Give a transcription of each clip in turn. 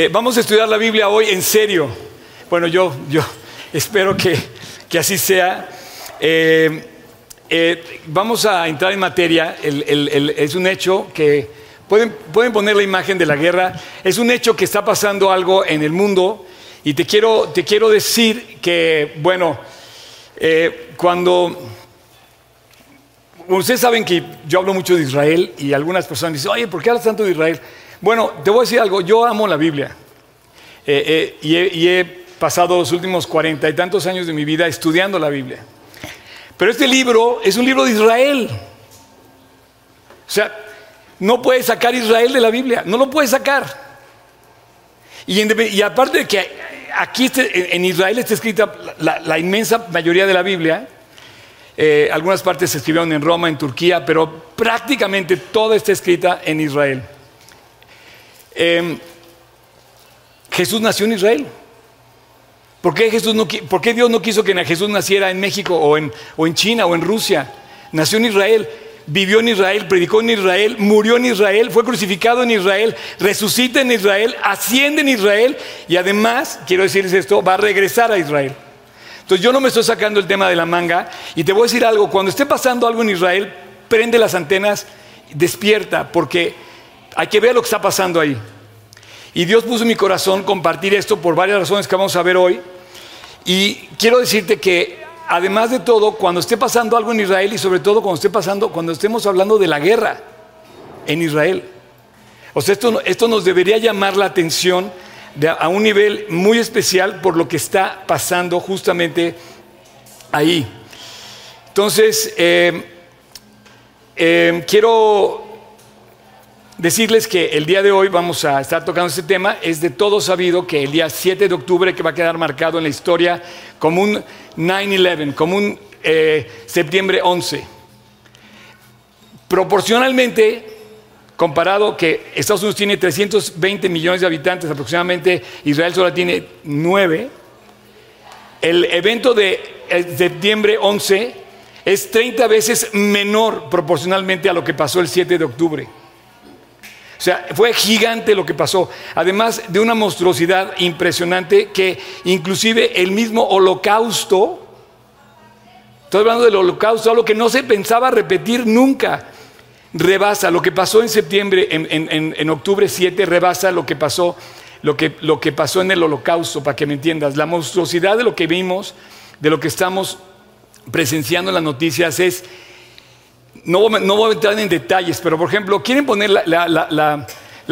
Eh, vamos a estudiar la Biblia hoy en serio. Bueno, yo, yo espero que, que así sea. Eh, eh, vamos a entrar en materia. Es un hecho que pueden, pueden poner la imagen de la guerra. Es un hecho que está pasando algo en el mundo. Y te quiero, te quiero decir que, bueno, cuando Ustedes saben que yo hablo mucho de Israel y algunas personas dicen, oye, ¿por qué hablas tanto de Israel? Bueno, te voy a decir algo, yo amo la Biblia Eh, eh, y, he, pasado los últimos cuarenta y tantos años de mi vida estudiando la Biblia. Pero este libro es un libro de Israel. O sea, no puedes sacar Israel de la Biblia, no lo puedes sacar. Y, aparte de que aquí este- en Israel está escrita la, la inmensa mayoría de la Biblia, eh, algunas partes se escribieron en Roma, en Turquía, pero prácticamente toda está escrita en Israel. Eh, Jesús nació en Israel. ¿Por qué, Jesús no por qué Dios no quiso que Jesús naciera en México o en, o en China o en Rusia? Nació en Israel, vivió en Israel, predicó en Israel, murió en Israel, fue crucificado en Israel, resucita en Israel, asciende en Israel y además, quiero decirles esto, va a regresar a Israel. Entonces yo no me estoy sacando el tema de la manga y te voy a decir algo, cuando esté pasando algo en Israel, prende las antenas, despierta, porque hay que ver lo que está pasando ahí. Y Dios puso en mi corazón compartir esto por varias razones que vamos a ver hoy. Y quiero decirte que además de todo, cuando esté pasando algo en Israel y sobre todo cuando esté pasando, cuando estemos hablando de la guerra en Israel, o sea, esto, esto nos debería llamar la atención a un nivel muy especial por lo que está pasando justamente ahí. Entonces, eh, eh, quiero decirles que el día de hoy vamos a estar tocando este tema. Es de todo sabido que el día 7 de octubre, que va a quedar marcado en la historia como un 9-11, como un eh, septiembre 11. Proporcionalmente, comparado que Estados Unidos tiene 320 millones de habitantes aproximadamente, Israel solo tiene 9, el evento de eh, septiembre 11 es 30 veces menor proporcionalmente a lo que pasó el 7 de octubre. O sea, fue gigante lo que pasó. Además de una monstruosidad impresionante que inclusive el mismo holocausto, estoy hablando del holocausto, algo que no se pensaba repetir nunca, rebasa lo que pasó en septiembre, en, en- en- octubre 7, rebasa lo que pasó, lo que, lo que pasó en el holocausto, para que me entiendas. La monstruosidad de lo que vimos, de lo que estamos presenciando en las noticias es no, voy a- entrar en detalles, pero por ejemplo, ¿quieren poner la,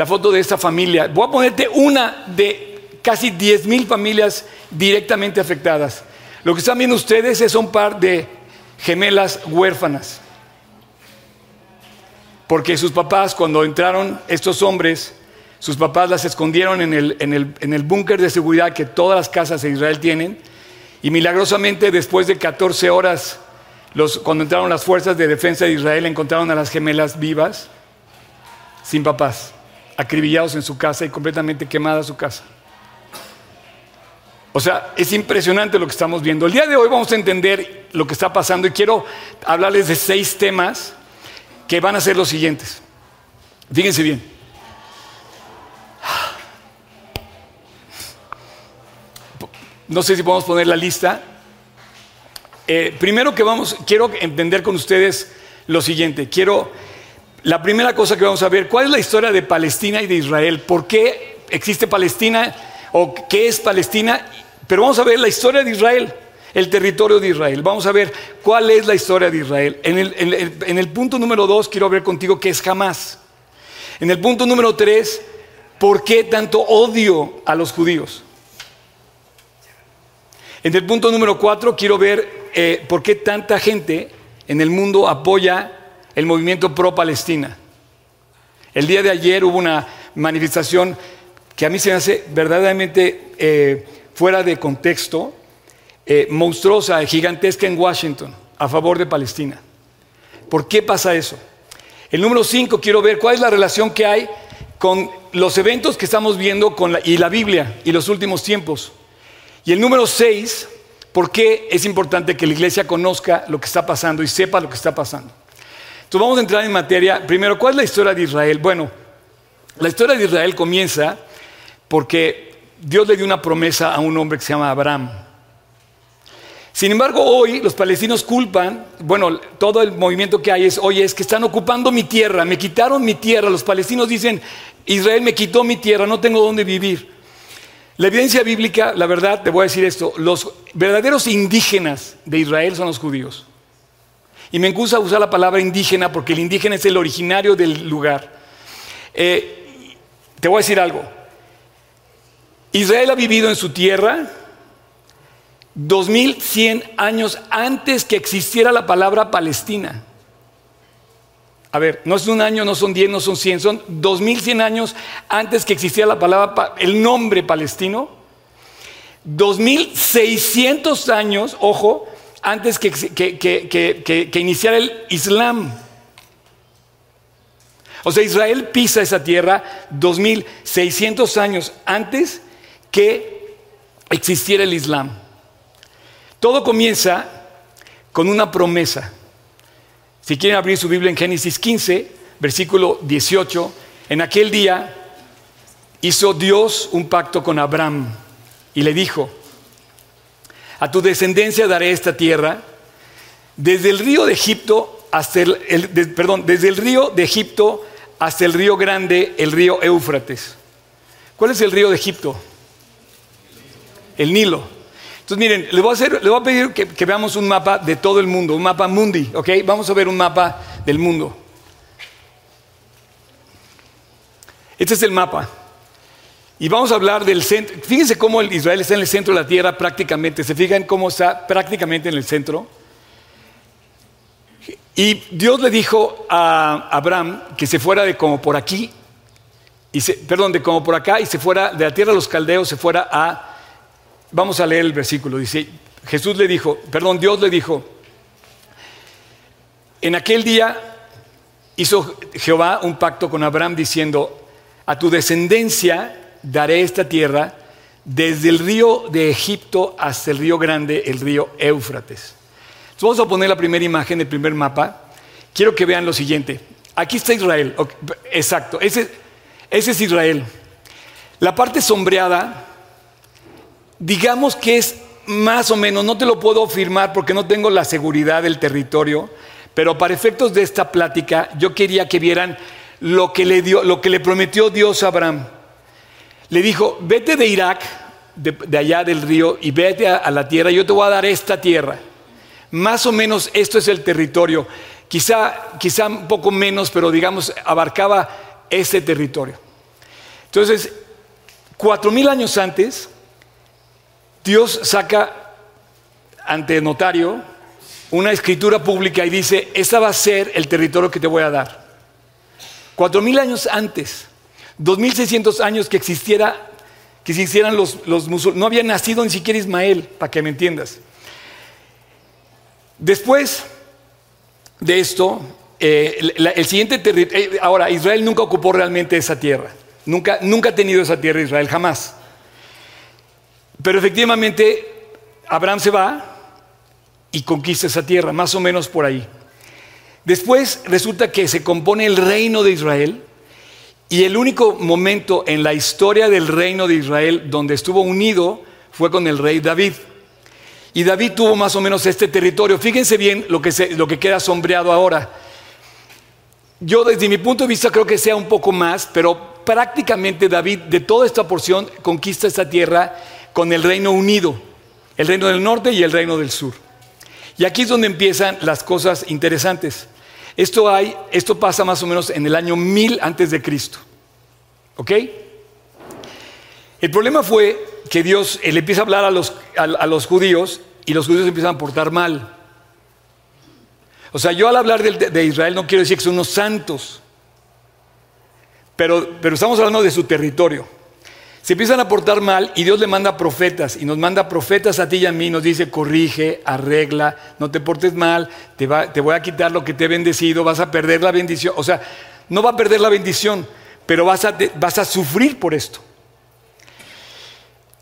foto de esta familia? Voy a ponerte una de casi 10 mil familias directamente afectadas. Lo que están viendo ustedes es un par de gemelas huérfanas. Porque sus papás, cuando entraron estos hombres, sus papás las escondieron en el, en el- en búnker de seguridad que todas las casas de Israel tienen. Y milagrosamente, después de 14 horas, los- cuando entraron las fuerzas de defensa de Israel, encontraron a las gemelas vivas, sin papás, acribillados en su casa y completamente quemada su casa. O sea, es impresionante lo que estamos viendo. El día de hoy vamos a entender lo que está pasando y quiero hablarles de seis temas que van a ser los siguientes. Fíjense bien. No sé si podemos poner la lista. Eh, primero que vamos, quiero entender con ustedes lo siguiente. Quiero, la primera cosa que vamos a ver, ¿cuál es la historia de Palestina y de Israel? ¿Por qué existe Palestina o qué es Palestina? Pero vamos a ver la historia de Israel, el territorio de Israel. Vamos a ver cuál es la historia de Israel. En el, en el- punto número dos quiero ver contigo qué es Hamas. En el punto número tres, ¿por qué tanto odio a los judíos? En el punto número cuatro quiero ver eh, por qué tanta gente en el mundo apoya el movimiento pro-Palestina. El día de ayer hubo una manifestación que a mí se me hace verdaderamente eh, fuera de contexto, eh, monstruosa, gigantesca en Washington, a favor de Palestina. ¿Por qué pasa eso? El número cinco, quiero ver cuál es la relación que hay con los eventos que estamos viendo y la Biblia y los últimos tiempos. Y el número seis, ¿por qué es importante que la iglesia conozca lo que está pasando y sepa lo que está pasando? Entonces vamos a entrar en materia. Primero, ¿cuál es la historia de Israel? Bueno, la historia de Israel comienza porque Dios le dio una promesa a un hombre que se llama Abraham. Sin embargo, hoy los palestinos culpan, bueno, todo el movimiento que hay es, oye, es que están ocupando mi tierra, me quitaron mi tierra. Los palestinos dicen, Israel me quitó mi tierra, no tengo dónde vivir. La evidencia bíblica, la verdad, te voy a decir esto, los verdaderos indígenas de Israel son los judíos. Y me gusta usar la palabra indígena porque el indígena es el originario del lugar. Eh, te voy a decir algo. Israel ha vivido en su tierra 2100 años antes que existiera la palabra Palestina. A ver, no es un año, no son 10, no son 100, son 2100 años antes que existiera la palabra, el nombre palestino. 2600 años, ojo, antes que, que, iniciara el Islam. O sea, Israel pisa esa tierra 2600 años antes que existiera el Islam. Todo comienza con una promesa. Si quieren abrir su Biblia en Génesis 15, versículo 18, en aquel día hizo Dios un pacto con Abraham y le dijo, a tu descendencia daré esta tierra, desde el río de Egipto hasta el, perdón, desde el río de Egipto hasta el río grande, el río Éufrates. ¿Cuál es el río de Egipto? El Nilo. Entonces, miren, les voy a, hacer, voy a pedir que, veamos un mapa de todo el mundo, un mapa mundi, ¿ok? Vamos a ver un mapa del mundo. Este es el mapa. Y vamos a hablar del centro. Fíjense cómo Israel está en el centro de la tierra prácticamente. ¿Se fijan cómo está prácticamente en el centro? Y Dios le dijo a Abraham que se fuera de como por aquí, y perdón, de como por acá, y se fuera de la tierra de los caldeos, se fuera a... Vamos a leer el versículo. Dice, Jesús le dijo, perdón, Dios le dijo, en aquel día hizo Jehová un pacto con Abraham diciendo, a tu descendencia daré esta tierra desde el río de Egipto hasta el río grande, el río Éufrates. Entonces vamos a poner la primera imagen, el primer mapa. Quiero que vean lo siguiente. Aquí está Israel. Exacto, ese, ese es Israel. La parte sombreada, digamos que es más o menos, no te lo puedo afirmar porque no tengo la seguridad del territorio, pero para efectos de esta plática, yo quería que vieran lo que le, dio, lo que le prometió Dios a Abraham le dijo, vete de Irak, de, allá del río, y vete a, la tierra, yo te voy a dar esta tierra. Más o menos esto es el territorio. Quizá, quizá un poco menos, pero digamos, abarcaba ese territorio. Entonces, cuatro mil años antes, Dios saca ante notario una escritura pública y dice, esta va a ser el territorio que te voy a dar. Cuatro mil años antes. 2600 años que existiera, que existieran los, los musulmanes. No había nacido ni siquiera Ismael, para que me entiendas. Después de esto, eh, el siguiente territorio, eh, ahora Israel nunca ocupó realmente esa tierra, nunca, nunca ha tenido esa tierra Israel, jamás. Pero efectivamente Abraham se va y conquista esa tierra, más o menos por ahí. Después resulta que se compone el reino de Israel y el único momento en la historia del reino de Israel donde estuvo unido fue con el rey David. Y David tuvo más o menos este territorio. Fíjense bien lo que, lo que queda sombreado ahora. Yo desde mi punto de vista creo que sea un poco más, pero prácticamente David de toda esta porción conquista esta tierra con el reino unido, el reino del norte y el reino del sur. Y aquí es donde empiezan las cosas interesantes. Esto, hay, esto pasa más o menos en el año 1000 antes de Cristo. ¿Ok? El problema fue que Dios le empieza a hablar a los, a, los judíos y los judíos empiezan a portar mal. O sea, yo al hablar de, de, Israel no quiero decir que son unos santos, pero, pero estamos hablando de su territorio se empiezan a portar mal y Dios le manda profetas y nos manda profetas a ti y a mí, nos dice, corrige, arregla, no te portes mal, te, voy a quitar lo que te he bendecido, vas a perder la bendición. O sea, no va a perder la bendición, pero vas a, sufrir por esto.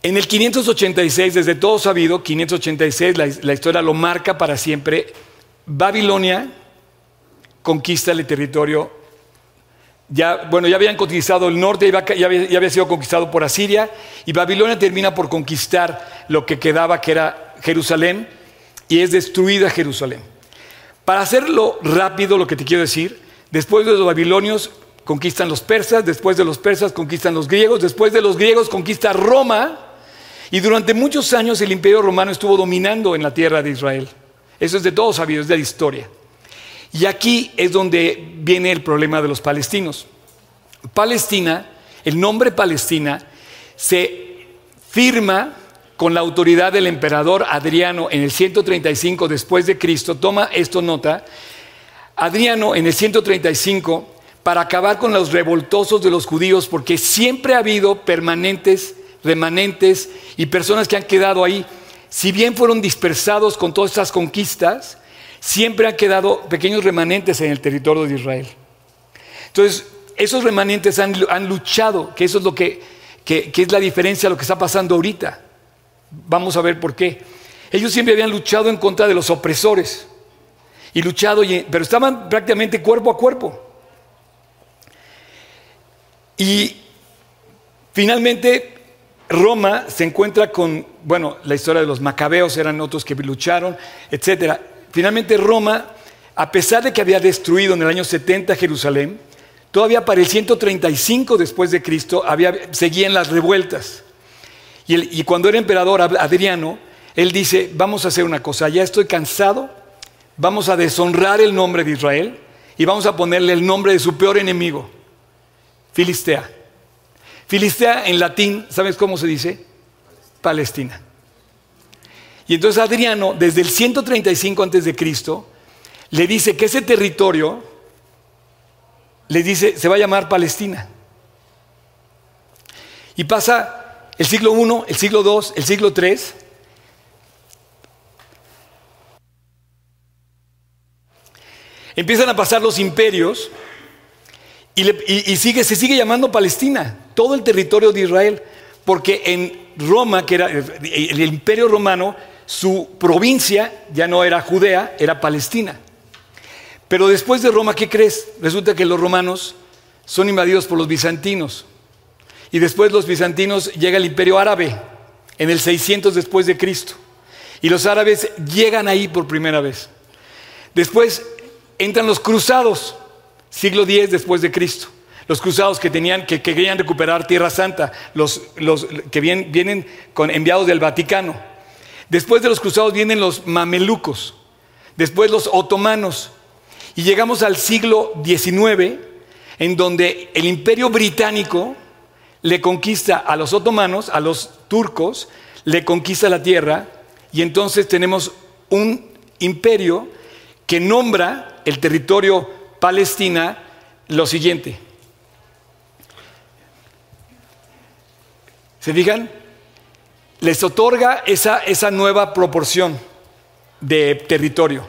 En el 586, desde todo sabido, 586, la, la historia lo marca para siempre, Babilonia conquista el territorio ya, bueno, ya habían conquistado el norte, ya había, ya había sido conquistado por Asiria, y Babilonia termina por conquistar lo que quedaba, que era Jerusalén, y es destruida Jerusalén. Para hacerlo rápido, lo que te quiero decir, después de los babilonios conquistan los persas, después de los persas conquistan los griegos, después de los griegos conquista Roma, y durante muchos años el imperio romano estuvo dominando en la tierra de Israel. Eso es de todos sabido, es de la historia. Y aquí es donde viene el problema de los palestinos. Palestina, el nombre Palestina, se firma con la autoridad del emperador Adriano en el 135 después de Cristo. Toma esto nota. Adriano en el 135 para acabar con los revoltosos de los judíos, porque siempre ha habido permanentes, remanentes y personas que han quedado ahí. Si bien fueron dispersados con todas estas conquistas, siempre han quedado pequeños remanentes en el territorio de Israel. Entonces, esos remanentes han, luchado, que eso es lo que, que, es la diferencia de lo que está pasando ahorita. Vamos a ver por qué. Ellos siempre habían luchado en contra de los opresores y luchado, pero estaban prácticamente cuerpo a cuerpo. Y finalmente Roma se encuentra con, bueno, la historia de los macabeos eran otros que lucharon, etc. Finalmente Roma, a pesar de que había destruido en el año 70 Jerusalén, todavía para el 135 después de Cristo seguían las revueltas. Y cuando era emperador Adriano, él dice, vamos a hacer una cosa, ya estoy cansado, vamos a deshonrar el nombre de Israel y vamos a ponerle el nombre de su peor enemigo, Filistea. Filistea en latín, ¿sabes cómo se dice? Palestina. Y entonces Adriano, desde el 135 antes de Cristo, le dice que ese territorio, le dice, se va a llamar Palestina. Y pasa el siglo I, el siglo II, el siglo III. Empiezan a pasar los imperios y, sigue, se sigue llamando Palestina, todo el territorio de Israel, porque en Roma, que era el imperio romano, su provincia ya no era Judea, era Palestina. Pero después de Roma, ¿qué crees? Resulta que los romanos son invadidos por los bizantinos. Y después los bizantinos llega el imperio árabe en el 600 después de Cristo. Y los árabes llegan ahí por primera vez. Después entran los cruzados siglo X después de Cristo. Los cruzados que tenían, que, querían recuperar Tierra Santa, los, que vienen, vienen con enviados del Vaticano. Después de los cruzados vienen los mamelucos, después los otomanos, y llegamos al siglo XIX, en donde el imperio británico le conquista a los otomanos, a los turcos, le conquista la tierra, y entonces tenemos un imperio que nombra el territorio Palestina lo siguiente. ¿Se fijan? Les otorga esa, esa nueva proporción de territorio.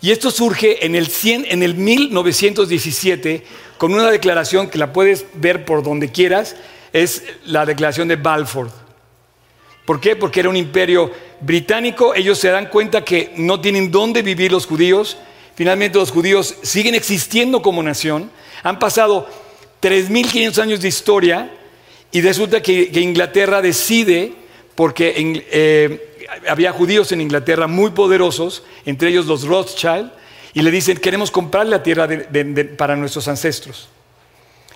Y esto surge en el, 100, en el 1917 con una declaración que la puedes ver por donde quieras, es la declaración de Balfour. ¿Por qué? Porque era un imperio británico, ellos se dan cuenta que no tienen dónde vivir los judíos, Finalmente los judíos siguen existiendo como nación. Han pasado 3.500 años de historia y resulta que, Inglaterra decide, porque eh, había judíos en Inglaterra muy poderosos, entre ellos los Rothschild, y le dicen, queremos comprar la tierra para nuestros ancestros.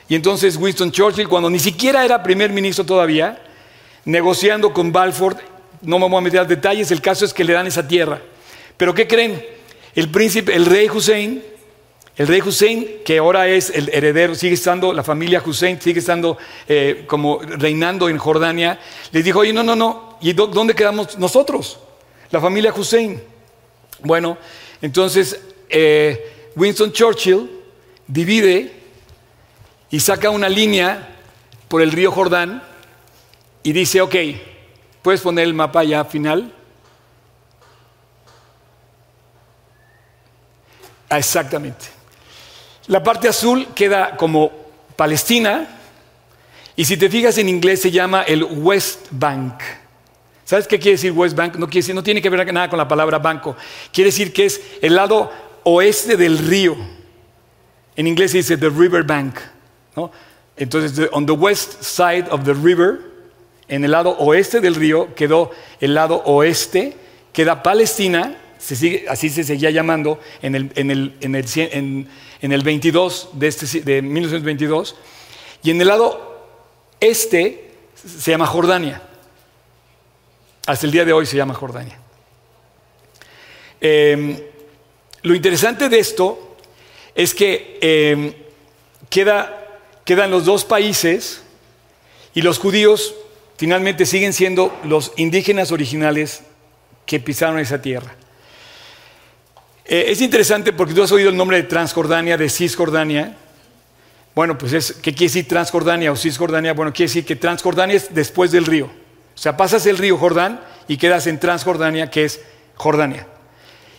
Y entonces Winston Churchill, cuando ni siquiera era primer ministro todavía, negociando con Balfour, no me voy a meter a detalles, el caso es que le dan esa tierra. Pero ¿qué creen? El príncipe, el rey Hussein, el rey Hussein, que ahora es el heredero, sigue estando, la familia Hussein sigue estando eh, como reinando en Jordania, les dijo, oye, no, no, no, ¿y dónde quedamos nosotros? La familia Hussein. Bueno, entonces eh, Winston Churchill divide y saca una línea por el río Jordán y dice, ok, ¿puedes poner el mapa ya final? Ah, exactamente. La parte azul queda como Palestina y si te fijas en inglés se llama el West Bank. ¿Sabes qué quiere decir West Bank? No, quiere decir, no tiene que ver nada con la palabra banco. Quiere decir que es el lado oeste del río. En inglés se dice the river bank. Entonces, on the west side of the river, en el lado oeste del río, quedó el lado oeste, queda Palestina, así se seguía llamando en el, en el, el 22 de, este, de 1922, y en el lado este se llama Jordania. Hasta el día de hoy se llama Jordania. Em, lo interesante de esto es que em, quedan los dos países y los judíos finalmente siguen siendo los indígenas originales que pisaron esa tierra. Eh, es interesante porque tú has oído el nombre de Transjordania, de Cisjordania. Bueno, pues es, ¿qué quiere decir Transjordania o Cisjordania? Bueno, quiere decir que Transjordania es después del río. O sea, pasas el río Jordán y quedas en Transjordania, que es Jordania.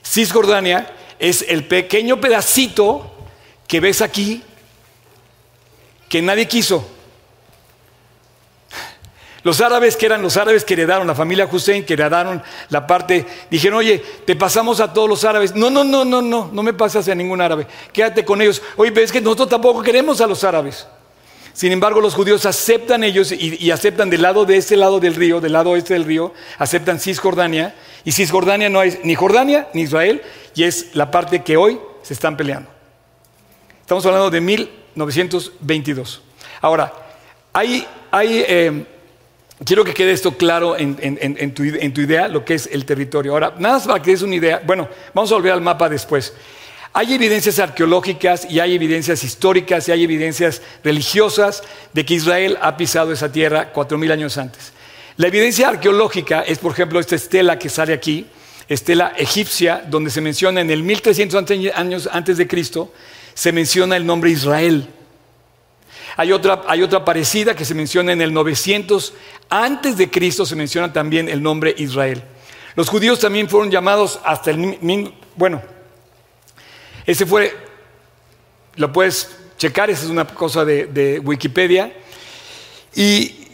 Cisjordania es el pequeño pedacito que ves aquí que nadie quiso. Los árabes, que eran los árabes que heredaron, la familia Hussein, que heredaron la parte, dijeron, oye, te pasamos a todos los árabes. No, no, no, no, no, no me pasas a ningún árabe. Quédate con ellos. Oye, pero es que nosotros tampoco queremos a los árabes. Sin embargo, los judíos aceptan ellos y, aceptan del lado de este lado del río, del lado oeste del río, aceptan Cisjordania. Y Cisjordania no es ni Jordania ni Israel, y es la parte que hoy se están peleando. Estamos hablando de 1922. Ahora, hay, hay eh, quiero que quede esto claro en, tu, tu idea, lo que es el territorio. Ahora, nada más para que des una idea, bueno, vamos a volver al mapa después. Hay evidencias arqueológicas y hay evidencias históricas y hay evidencias religiosas de que Israel ha pisado esa tierra cuatro mil años antes. La evidencia arqueológica es, por ejemplo, esta estela que sale aquí, estela egipcia, donde se menciona en el 1300 años antes de Cristo, se menciona el nombre Israel. Hay otra, hay otra parecida que se menciona en el 900 antes de Cristo, se menciona también el nombre Israel. Los judíos también fueron llamados hasta el... Bueno, ese fue, lo puedes checar, esa es una cosa de, Wikipedia. Y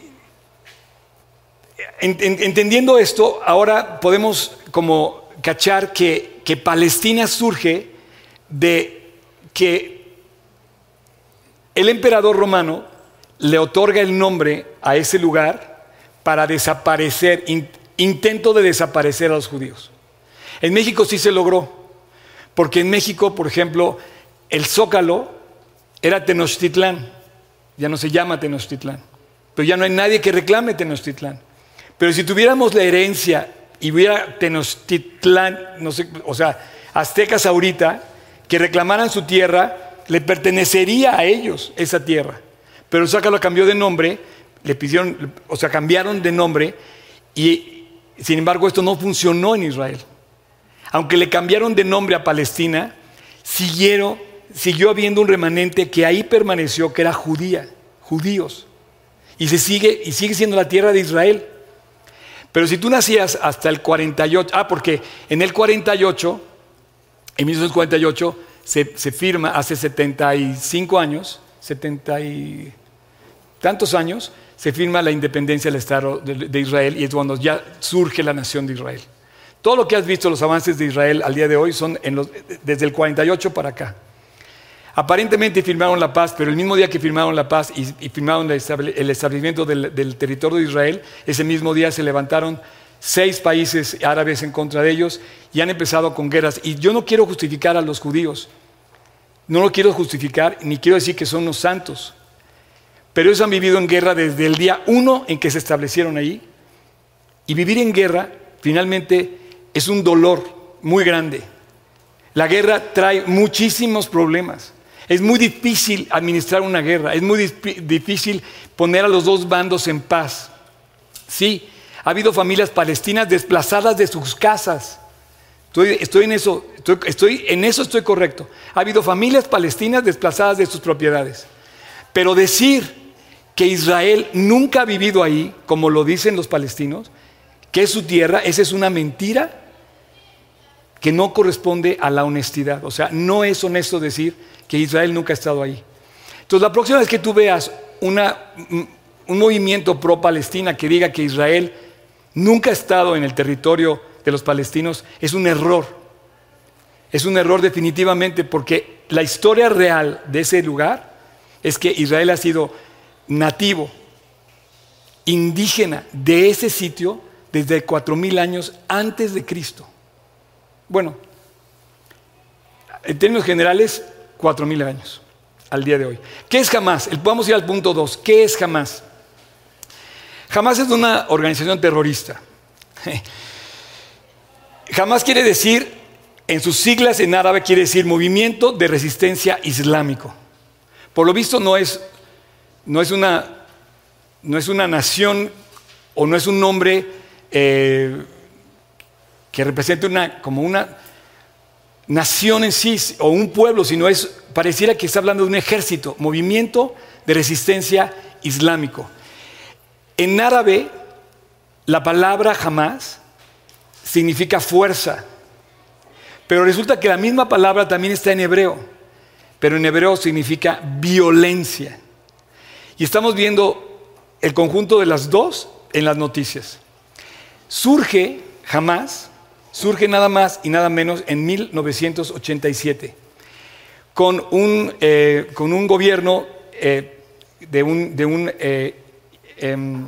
entendiendo esto, ahora podemos como cachar que, que Palestina surge de que el emperador romano le otorga el nombre a ese lugar para desaparecer, intento de desaparecer a los judíos. En México sí se logró. Porque en México, por ejemplo, el Zócalo era Tenochtitlán, ya no se llama Tenochtitlán, pero ya no hay nadie que reclame Tenochtitlán. Pero si tuviéramos la herencia y hubiera Tenochtitlán, o sea, aztecas ahorita, que reclamaran su tierra, le pertenecería a ellos esa tierra. Pero el Zócalo cambió de nombre, le pidieron, o sea, cambiaron de nombre y sin embargo esto no funcionó en Israel aunque le cambiaron de nombre a Palestina, siguieron, siguió habiendo un remanente que ahí permaneció, que era judía, judíos. Y, se sigue, y sigue siendo la tierra de Israel. Pero si tú nacías hasta el 48, ah, porque en el 48, en 1948, se, firma, hace 75 años, 70 y tantos años, se firma la independencia del Estado de Israel y es cuando ya surge la nación de Israel. Todo lo que has visto, los avances de Israel al día de hoy, son desde el 48 para acá. Aparentemente firmaron la paz, pero el mismo día que firmaron la paz y, firmaron el establecimiento del, territorio de Israel, ese mismo día se levantaron seis países árabes en contra de ellos y han empezado con guerras. Y yo no quiero justificar a los judíos, no lo quiero justificar, ni quiero decir que son los santos, pero ellos han vivido en guerra desde el día uno en que se establecieron ahí. Y vivir en guerra finalmente es un dolor muy grande. La guerra trae muchísimos problemas. Es muy difícil administrar una guerra, es muy difícil poner a los dos bandos en paz. Sí, ha habido familias palestinas desplazadas de sus casas. Estoy, en eso, estoy, en eso estoy correcto. Ha habido familias palestinas desplazadas de sus propiedades. Pero decir que Israel nunca ha vivido ahí, como lo dicen los palestinos, que es su tierra, esa es una mentira que no corresponde a la honestidad. O sea, no es honesto decir que Israel nunca ha estado ahí. Entonces, la próxima vez que tú veas un movimiento pro-Palestina que diga que Israel nunca ha estado en el territorio de los palestinos, es un error. Es un error definitivamente porque la historia real de ese lugar es que Israel ha sido nativo, indígena de ese sitio desde cuatro mil años antes de Cristo. Bueno, en términos generales, cuatro mil años al día de hoy. ¿Qué es jamás? Vamos a ir al punto dos. ¿Qué es jamás? Jamás es una organización terrorista. Jamás quiere decir, en sus siglas en árabe quiere decir Movimiento de Resistencia Islámico. Por lo visto no es, no es, una, no es una nación o no es un nombre eh, que represente una, como una nación en sí o un pueblo, sino es, pareciera que está hablando de un ejército, movimiento de resistencia islámico. En árabe, la palabra jamás significa fuerza, pero resulta que la misma palabra también está en hebreo, pero en hebreo significa violencia. Y estamos viendo el conjunto de las dos en las noticias. Surge jamás, surge nada más y nada menos en 1987, con un, eh, con un gobierno eh, de un, de un eh, em,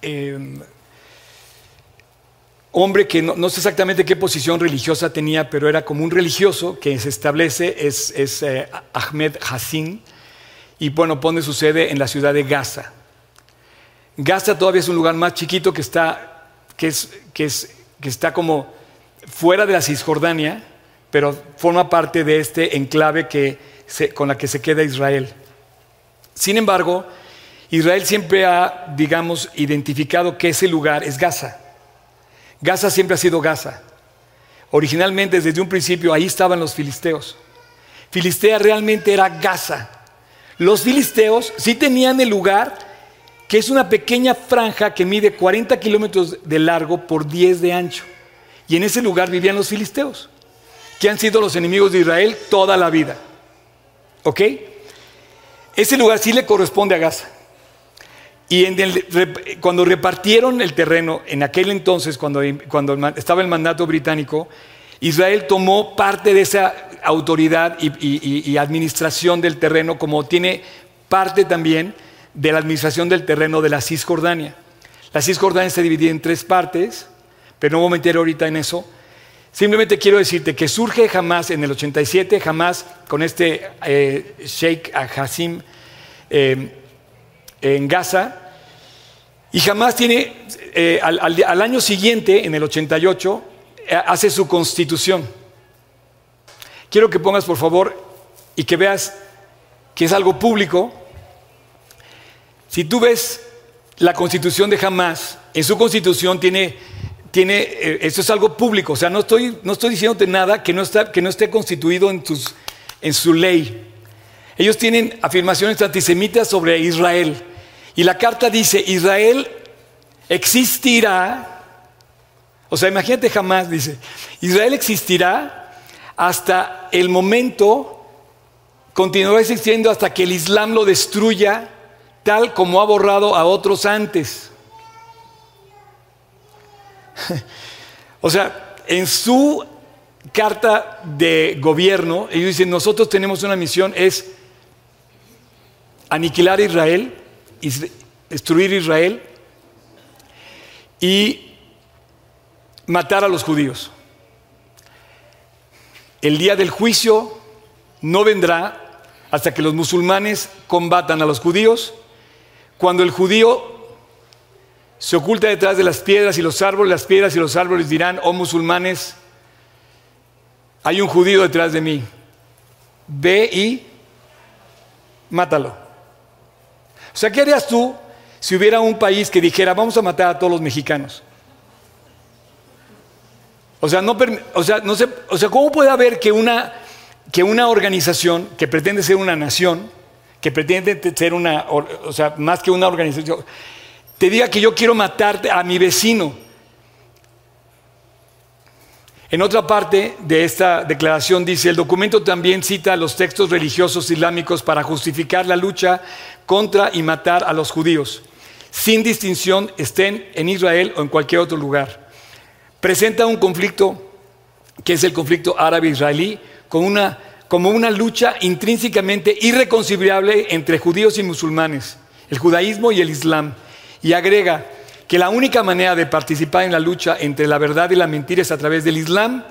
em, hombre que no, sé exactamente qué posición religiosa tenía, pero era como un religioso que se establece, es, es Ahmed Hassin, y bueno, pone su sede en la ciudad de Gaza. Gaza todavía es un lugar más chiquito que está, que es, que es, que está como fuera de la Cisjordania, pero forma parte de este enclave que con la que se queda Israel. Sin embargo, Israel siempre ha, digamos, identificado que ese lugar es Gaza. Gaza siempre ha sido Gaza. Originalmente, desde un principio, ahí estaban los filisteos. Filistea realmente era Gaza. Los filisteos sí tenían el lugar que es una pequeña franja que mide 40 kilómetros de largo por 10 de ancho. Y en ese lugar vivían los filisteos, que han sido los enemigos de Israel toda la vida. ¿Ok? Ese lugar sí le corresponde a Gaza. Y cuando repartieron el terreno, en aquel entonces, cuando, estaba el mandato británico, Israel tomó parte de esa autoridad y administración del terreno, como tiene parte también de la administración del terreno de la Cisjordania. La Cisjordania se divide en tres partes, pero no voy a meter ahorita en eso. Simplemente quiero decirte que surge jamás en el 87, jamás con este eh, Sheikh Hassim eh, en Gaza, y jamás tiene, eh, al, al, año siguiente, en el 88, hace su constitución. Quiero que pongas, por favor, y que veas que es algo público, si tú ves la constitución de Hamas, en su constitución tiene, tiene eh, esto es algo público, o sea, no estoy, no estoy diciéndote nada que no, está, que no esté constituido en, tus, en su ley. Ellos tienen afirmaciones antisemitas sobre Israel. Y la carta dice, Israel existirá, o sea, imagínate jamás, dice, Israel existirá hasta el momento, continuará existiendo hasta que el Islam lo destruya tal como ha borrado a otros antes. o sea, en su carta de gobierno, ellos dicen, nosotros tenemos una misión, es aniquilar a Israel, destruir Israel y matar a los judíos. El día del juicio no vendrá hasta que los musulmanes combatan a los judíos cuando el judío se oculta detrás de las piedras y los árboles, las piedras y los árboles dirán, oh musulmanes, hay un judío detrás de mí. Ve y mátalo. O sea, ¿qué harías tú si hubiera un país que dijera, vamos a matar a todos los mexicanos? O sea, no, o sea, no sé, o sea, ¿cómo puede haber que una, que una organización que pretende ser una nación que pretende ser una, o sea, más que una organización, te diga que yo quiero matarte a mi vecino. En otra parte de esta declaración dice, el documento también cita los textos religiosos islámicos para justificar la lucha contra y matar a los judíos, sin distinción estén en Israel o en cualquier otro lugar. Presenta un conflicto que es el conflicto árabe-israelí, como una, como una lucha intrínsecamente irreconciliable entre judíos y musulmanes, el judaísmo y el islam. Y agrega que la única manera de participar en la lucha entre la verdad y la mentira es a través del islam,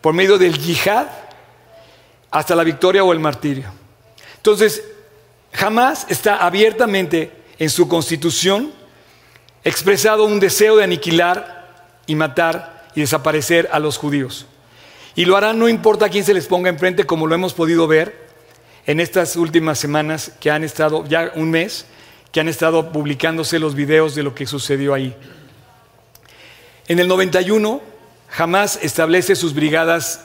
por medio del yihad, hasta la victoria o el martirio. Entonces, jamás está abiertamente en su constitución expresado un deseo de aniquilar y matar y desaparecer a los judíos. Y lo harán no importa quién se les ponga enfrente, como lo hemos podido ver en estas últimas semanas que han estado, ya un mes, que han estado publicándose los videos de lo que sucedió ahí. En el 91, jamás establece sus brigadas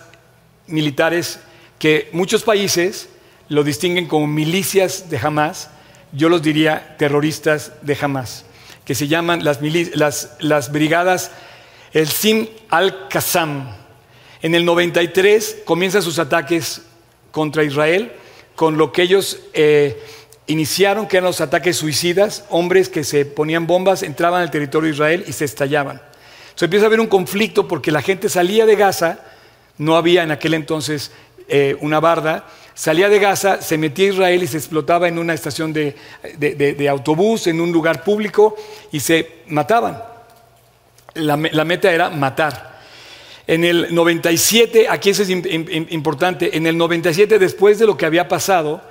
militares que muchos países lo distinguen como milicias de Hamas, yo los diría terroristas de Hamas, que se llaman las, las, brigadas el Sim al-Qassam. En el 93 comienzan sus ataques contra Israel con lo que ellos eh, iniciaron, que eran los ataques suicidas, hombres que se ponían bombas, entraban al territorio de Israel y se estallaban. Entonces empieza a haber un conflicto porque la gente salía de Gaza, no había en aquel entonces eh, una barda, salía de Gaza, se metía a Israel y se explotaba en una estación de, autobús, en un lugar público, y se mataban. La, meta era matar. En el 97, aquí eso es importante, en el 97 después de lo que había pasado,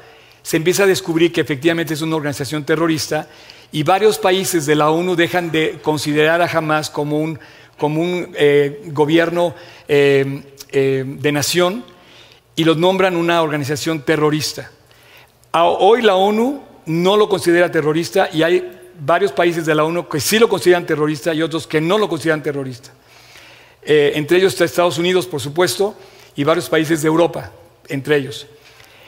se empieza a descubrir que efectivamente es una organización terrorista y varios países de la ONU dejan de considerar a Hamas como un, como un eh, gobierno eh, de nación y los nombran una organización terrorista. Hoy la ONU no lo considera terrorista y hay varios países de la ONU que sí lo consideran terrorista y otros que no lo consideran terrorista. Eh, entre ellos está Estados Unidos, por supuesto, y varios países de Europa, entre ellos.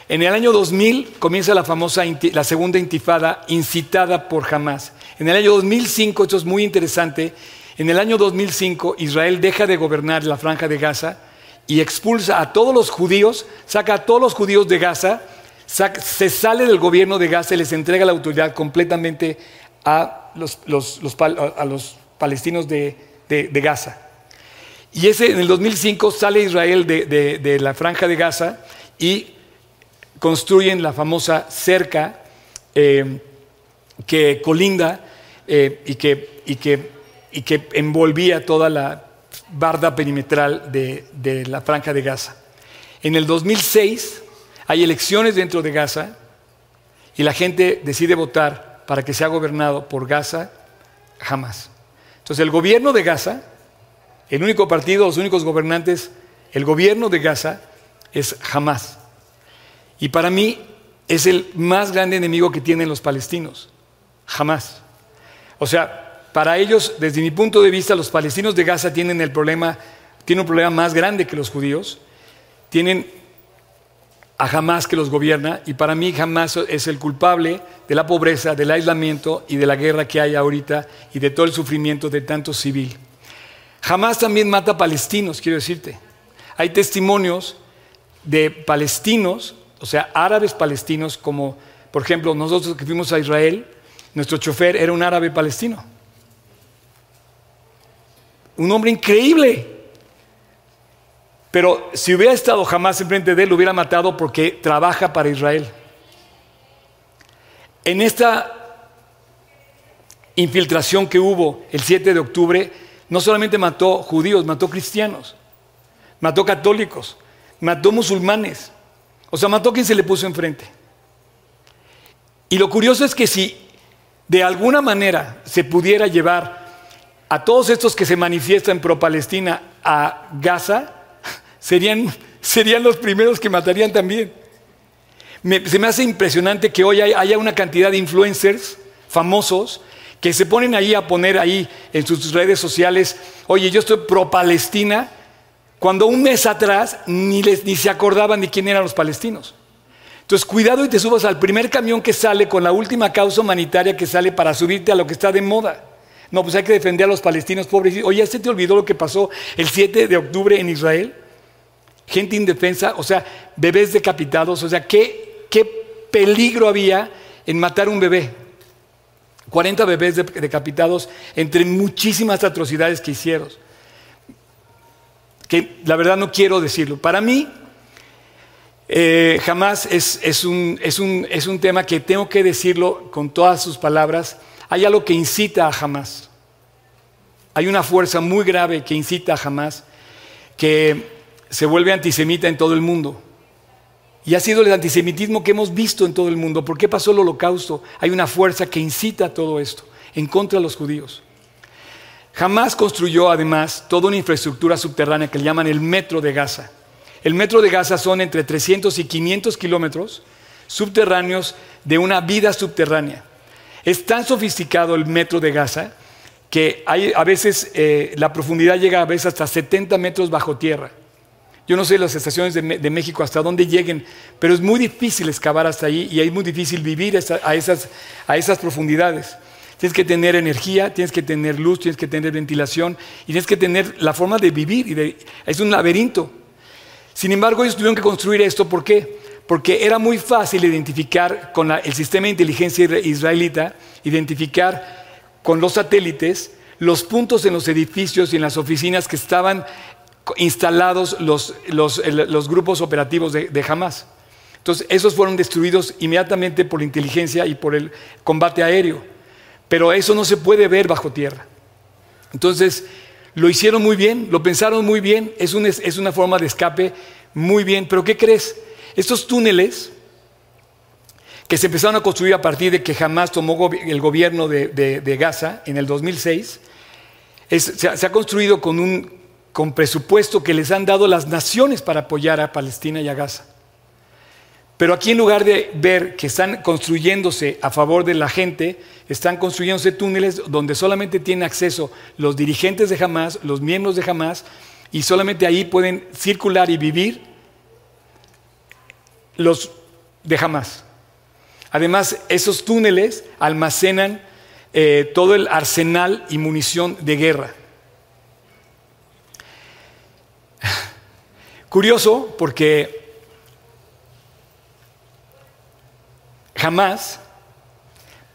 En el año 2000 comienza la famosa, la segunda intifada incitada por Hamas. En el año 2005, esto es muy interesante, en el año 2005 Israel deja de gobernar la franja de Gaza y expulsa a todos los judíos, saca a todos los judíos de Gaza, se sale del gobierno de Gaza y les entrega la autoridad completamente a los, a los palestinos de, Gaza. Y ese, en el 2005 sale Israel de, la franja de Gaza y construyen la famosa cerca eh, que colinda eh, y, que, envolvía toda la barda perimetral de, la franja de Gaza. En el 2006 hay elecciones dentro de Gaza y la gente decide votar para que sea gobernado por Gaza jamás. Entonces el gobierno de Gaza, el único partido, los únicos gobernantes, el gobierno de Gaza es jamás. Y para mí es el más grande enemigo que tienen los palestinos, jamás. O sea, para ellos, desde mi punto de vista, los palestinos de Gaza tienen el problema, tienen un problema más grande que los judíos. Tienen a Hamas que los gobierna y para mí Hamas es el culpable de la pobreza, del aislamiento y de la guerra que hay ahorita y de todo el sufrimiento de tanto civil. Hamas también mata palestinos, quiero decirte. Hay testimonios de palestinos, o sea, árabes palestinos, como por ejemplo nosotros que fuimos a Israel, nuestro chofer era un árabe palestino un hombre increíble. Pero si hubiera estado jamás enfrente de él, lo hubiera matado porque trabaja para Israel. En esta infiltración que hubo el 7 de octubre, no solamente mató judíos, mató cristianos, mató católicos, mató musulmanes, o sea, mató quien se le puso enfrente. Y lo curioso es que si de alguna manera se pudiera llevar a todos estos que se manifiestan pro Palestina a Gaza, serían, serían los primeros que matarían también. se me hace impresionante que hoy haya una cantidad de influencers famosos que se ponen ahí a poner ahí en sus redes sociales, oye, yo estoy pro Palestina, cuando un mes atrás ni, les, ni se acordaban de quién eran los palestinos. Entonces, cuidado y te subas al primer camión que sale con la última causa humanitaria que sale para subirte a lo que está de moda. No, pues hay que defender a los palestinos pobres. Oye, ¿se te olvidó lo que pasó el 7 de octubre en Israel? Gente indefensa, o sea, bebés decapitados, o sea, ¿qué, qué peligro había en matar un bebé? 40 bebés decapitados entre muchísimas atrocidades que hicieron. Que la verdad no quiero decirlo. Para mí, eh, jamás es, un, es, un, es un tema que tengo que decirlo con todas sus palabras. Hay algo que incita a jamás. Hay una fuerza muy grave que incita a jamás, que se vuelve antisemita en todo el mundo. Y ha sido el antisemitismo que hemos visto en todo el mundo. ¿Por qué pasó el holocausto? Hay una fuerza que incita a todo esto en contra de los judíos. Jamás construyó además toda una infraestructura subterránea que le llaman el metro de Gaza. El metro de Gaza son entre 300 y 500 kilómetros subterráneos de una vida subterránea. Es tan sofisticado el metro de Gaza que hay, a veces eh, la profundidad llega a veces hasta 70 metros bajo tierra. Yo no sé las estaciones de, México hasta dónde lleguen, pero es muy difícil excavar hasta ahí y es muy difícil vivir a, esas, a esas profundidades. Tienes que tener energía, tienes que tener luz, tienes que tener ventilación y tienes que tener la forma de vivir. Y es un laberinto. Sin embargo, ellos tuvieron que construir esto. ¿Por qué? Porque era muy fácil identificar con el sistema de inteligencia israelita, identificar con los satélites los puntos en los edificios y en las oficinas que estaban instalados los, grupos operativos de, de Hamas. Entonces, esos fueron destruidos inmediatamente por la inteligencia y por el combate aéreo. Pero eso no se puede ver bajo tierra. Entonces, lo hicieron muy bien, lo pensaron muy bien, es, una forma de escape muy bien. Pero ¿qué crees? Estos túneles que se empezaron a construir a partir de que jamás tomó el gobierno de, Gaza en el 2006, se, ha construido con un, con presupuesto que les han dado las naciones para apoyar a Palestina y a Gaza. Pero aquí en lugar de ver que están construyéndose a favor de la gente, están construyéndose túneles donde solamente tienen acceso los dirigentes de Hamas, los miembros de Hamas, y solamente ahí pueden circular y vivir los de Hamas. Además, esos túneles almacenan eh, todo el arsenal y munición de guerra. Curioso porque jamás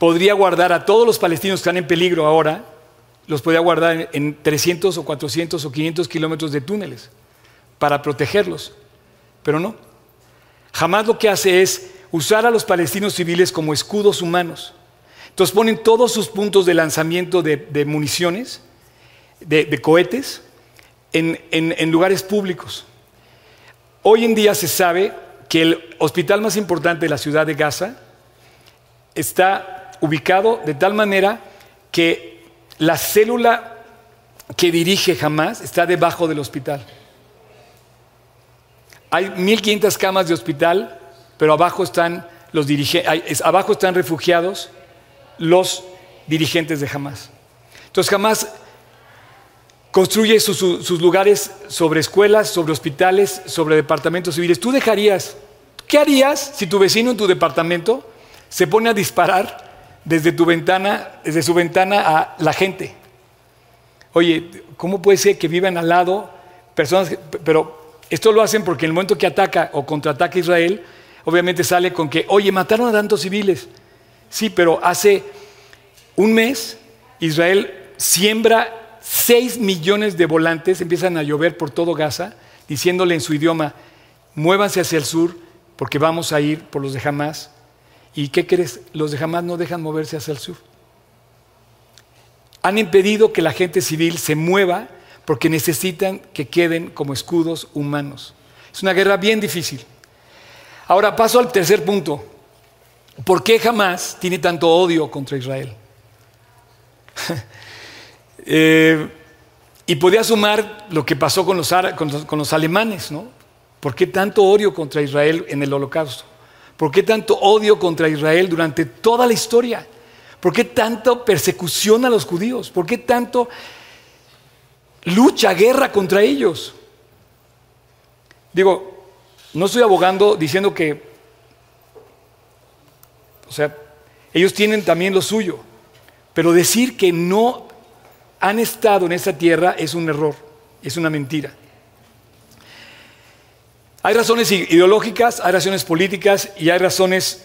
podría guardar a todos los palestinos que están en peligro ahora, los podría guardar en 300 o 400 o 500 kilómetros de túneles para protegerlos. Pero no. Jamás lo que hace es usar a los palestinos civiles como escudos humanos. Entonces ponen todos sus puntos de lanzamiento de, municiones, de, cohetes, en lugares públicos. Hoy en día se sabe que el hospital más importante de la ciudad de Gaza está ubicado de tal manera que la célula que dirige jamás está debajo del hospital. Hay 1.500 camas de hospital, pero abajo están, los abajo están refugiados los dirigentes de Hamas. Entonces Hamas construye sus, lugares sobre escuelas, sobre hospitales, sobre departamentos civiles. ¿Tú dejarías, qué harías si tu vecino en tu departamento se pone a disparar desde tu ventana, desde su ventana a la gente? Oye, ¿cómo puede ser que vivan al lado personas, pero esto lo hacen porque en el momento que ataca o contraataca Israel, obviamente sale con que, oye, mataron a tantos civiles. Sí, pero hace un mes Israel siembra 6 millones de volantes empiezan a llover por todo Gaza, diciéndole en su idioma, muévanse hacia el sur porque vamos a ir por los de Hamas. ¿Y qué crees? Los de Hamas no dejan moverse hacia el sur. Han impedido que la gente civil se mueva porque necesitan que queden como escudos humanos. Es una guerra bien difícil. Ahora paso al tercer punto. ¿Por qué Hamas tiene tanto odio contra Israel? Eh, y podía sumar lo que pasó con los, con los, alemanes, ¿no? ¿Por qué tanto odio contra Israel en el holocausto? ¿Por qué tanto odio contra Israel durante toda la historia? ¿Por qué tanto persecución a los judíos? ¿Por qué tanto lucha, guerra contra ellos? Digo, no estoy abogando diciendo que, o sea, ellos tienen también lo suyo, pero decir que no han estado en esa tierra es un error, es una mentira. Hay razones ideológicas, hay razones políticas y hay razones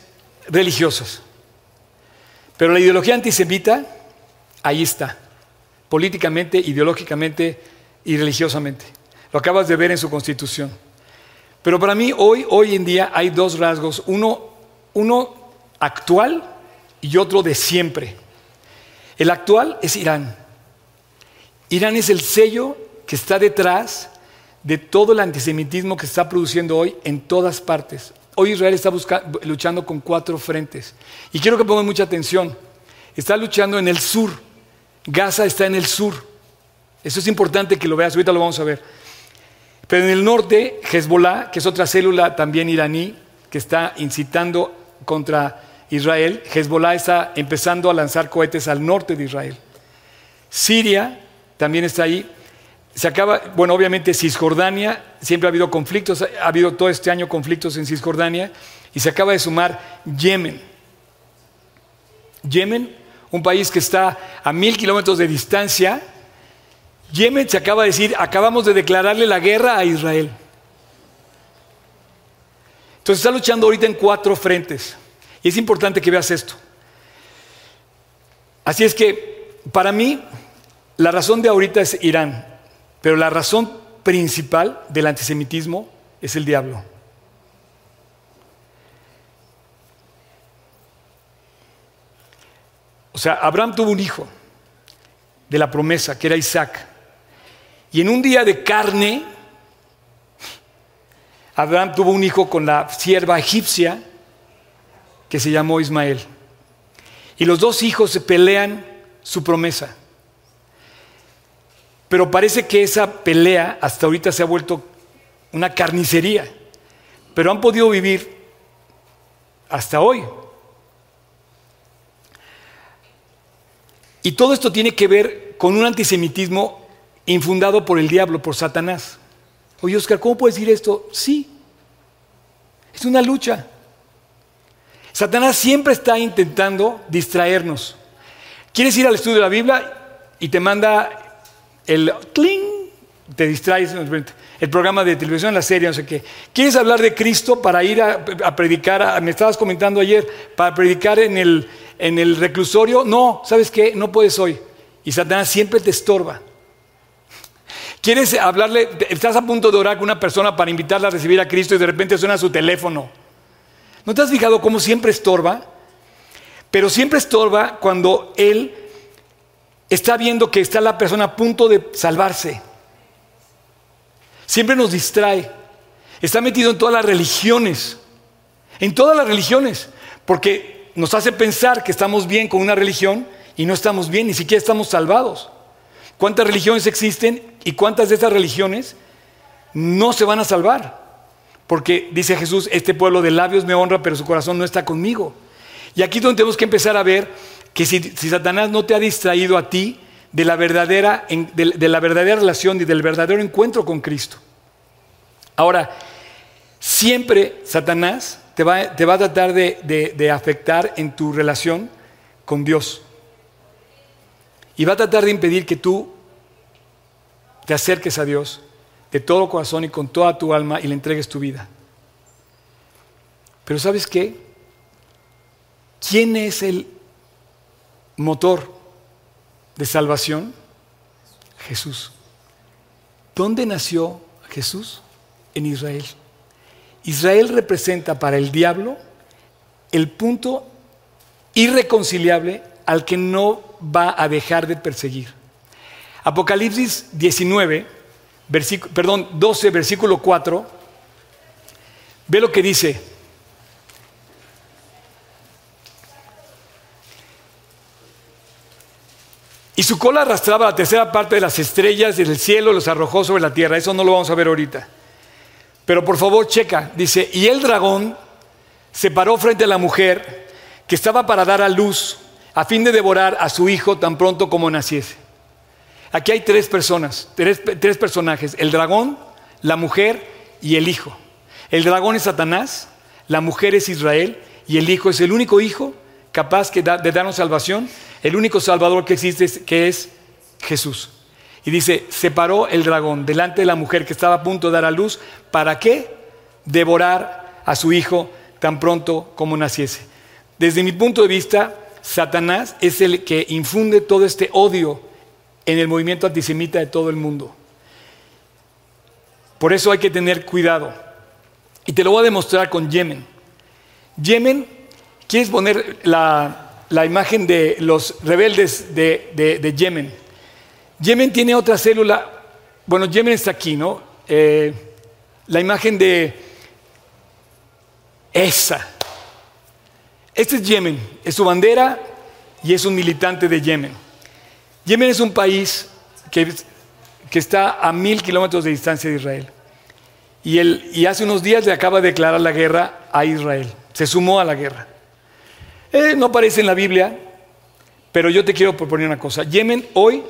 religiosas. Pero la ideología antisemita, ahí está, políticamente, ideológicamente y religiosamente. Lo acabas de ver en su constitución. Pero para mí hoy, hoy en día hay dos rasgos, uno, uno actual y otro de siempre. El actual es Irán. Irán es el sello que está detrás de todo el antisemitismo que está produciendo hoy en todas partes. Hoy Israel está luchando con cuatro frentes. Y quiero que pongan mucha atención. Está luchando en el sur. Gaza está en el sur. Eso es importante que lo veas, ahorita lo vamos a ver. Pero en el norte, Hezbollah, que es otra célula también iraní, que está incitando contra Israel, Hezbollah está empezando a lanzar cohetes al norte de Israel. Siria también está ahí. Se acaba, bueno, obviamente Cisjordania, siempre ha habido conflictos, ha habido todo este año conflictos en Cisjordania, y se acaba de sumar Yemen. Yemen, un país que está a mil kilómetros de distancia, Yemen se acaba de decir, acabamos de declararle la guerra a Israel. Entonces está luchando ahorita en cuatro frentes. Y es importante que veas esto. Así es que, para mí, la razón de ahorita es Irán, pero la razón principal del antisemitismo es el diablo. O sea, Abraham tuvo un hijo de la promesa, que era Isaac. Y en un día de carne, Abraham tuvo un hijo con la sierva egipcia que se llamó Ismael. Y los dos hijos se pelean su promesa. Pero parece que esa pelea hasta ahorita se ha vuelto una carnicería. Pero han podido vivir hasta hoy. Y todo esto tiene que ver con un antisemitismo infundado por el diablo, por Satanás. Oye, Oscar, ¿cómo puedes decir esto? Sí, es una lucha. Satanás siempre está intentando distraernos. ¿Quieres ir al estudio de la Biblia y te manda el cling? Te distraes el programa de televisión, la serie, no sé qué. ¿Quieres hablar de Cristo para ir a, predicar? me estabas comentando ayer, para predicar en el, en el reclusorio. No, ¿sabes qué? No puedes hoy. Y Satanás siempre te estorba. ¿Quieres hablarle? Estás a punto de orar con una persona para invitarla a recibir a Cristo y de repente suena su teléfono. ¿No te has fijado cómo siempre estorba? Pero siempre estorba cuando Él está viendo que está la persona a punto de salvarse. Siempre nos distrae. Está metido en todas las religiones. En todas las religiones. Porque nos hace pensar que estamos bien con una religión y no estamos bien, ni siquiera estamos salvados. ¿Cuántas religiones existen y cuántas de esas religiones no se van a salvar? Porque dice Jesús, este pueblo de labios me honra, pero su corazón no está conmigo. Y aquí es donde tenemos que empezar a ver que si, Satanás no te ha distraído a ti de la, verdadera, de, la verdadera relación y del verdadero encuentro con Cristo. Ahora, siempre Satanás te va, te va a tratar de afectar en tu relación con Dios. Y va a tratar de impedir que tú te acerques a Dios de todo corazón y con toda tu alma y le entregues tu vida. Pero ¿sabes qué? ¿Quién es el motor de salvación? Jesús. ¿Dónde nació Jesús? En Israel. Israel representa para el diablo el punto irreconciliable al que no va a dejar de perseguir. Apocalipsis 19, perdón, 12, versículo 4, ve lo que dice. Y su cola arrastraba la tercera parte de las estrellas del cielo, los arrojó sobre la tierra. Eso no lo vamos a ver ahorita. Pero por favor, checa. Dice, y el dragón se paró frente a la mujer que estaba para dar a luz a fin de devorar a su hijo tan pronto como naciese. Aquí hay tres personas, tres, personajes, el dragón, la mujer y el hijo. El dragón es Satanás, la mujer es Israel y el hijo es el único hijo capaz de darnos salvación, el único salvador que existe que es Jesús. Y dice, separó el dragón delante de la mujer que estaba a punto de dar a luz, ¿para qué? Devorar a su hijo tan pronto como naciese. Desde mi punto de vista, Satanás es el que infunde todo este odio en el movimiento antisemita de todo el mundo. Por eso hay que tener cuidado. Y te lo voy a demostrar con Yemen. Yemen, ¿quieres poner la, imagen de los rebeldes de, Yemen? Yemen tiene otra célula, bueno, Yemen está aquí, ¿no? Eh, la imagen de esa. Este es Yemen, es su bandera y es un militante de Yemen. Yemen es un país que, que está a mil kilómetros de distancia de Israel. Y, él, y hace unos días le acaba de declarar la guerra a Israel. Se sumó a la guerra. Eh, no aparece en la Biblia, pero yo te quiero proponer una cosa. Yemen hoy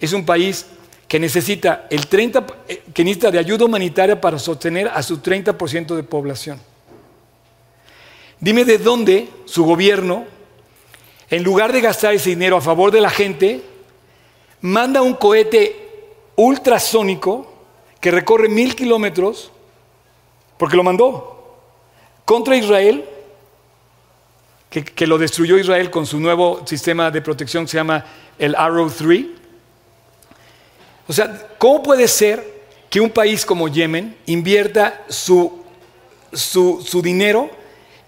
es un país que necesita, el 30, eh, que necesita de ayuda humanitaria para sostener a su 30% de población. Dime de dónde su gobierno, en lugar de gastar ese dinero a favor de la gente, manda un cohete ultrasónico que recorre mil kilómetros, porque lo mandó, contra Israel, que, que, lo destruyó Israel con su nuevo sistema de protección que se llama el Arrow 3. O sea, ¿cómo puede ser que un país como Yemen invierta su, su, su dinero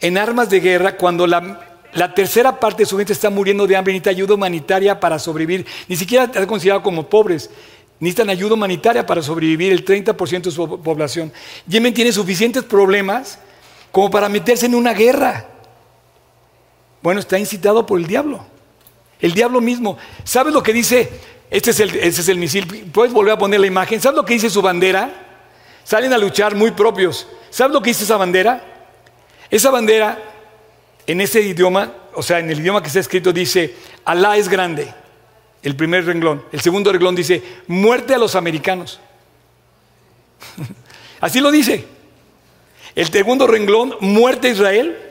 en armas de guerra cuando la, tercera parte de su gente está muriendo de hambre necesita ayuda humanitaria para sobrevivir. Ni siquiera está considerado como pobres. Necesitan ayuda humanitaria para sobrevivir el 30% de su población. Yemen tiene suficientes problemas como para meterse en una guerra. Bueno, está incitado por el diablo. El diablo mismo. ¿Sabes lo que dice? Este es el, este es el misil. ¿Puedes volver a poner la imagen? ¿Sabes lo que dice su bandera? Salen a luchar muy propios. ¿Sabes lo que dice esa bandera? Esa bandera, en ese idioma, o sea, en el idioma que está escrito, dice, Alá es grande, el primer renglón. El segundo renglón dice, muerte a los americanos. Así lo dice. El segundo renglón, muerte a Israel.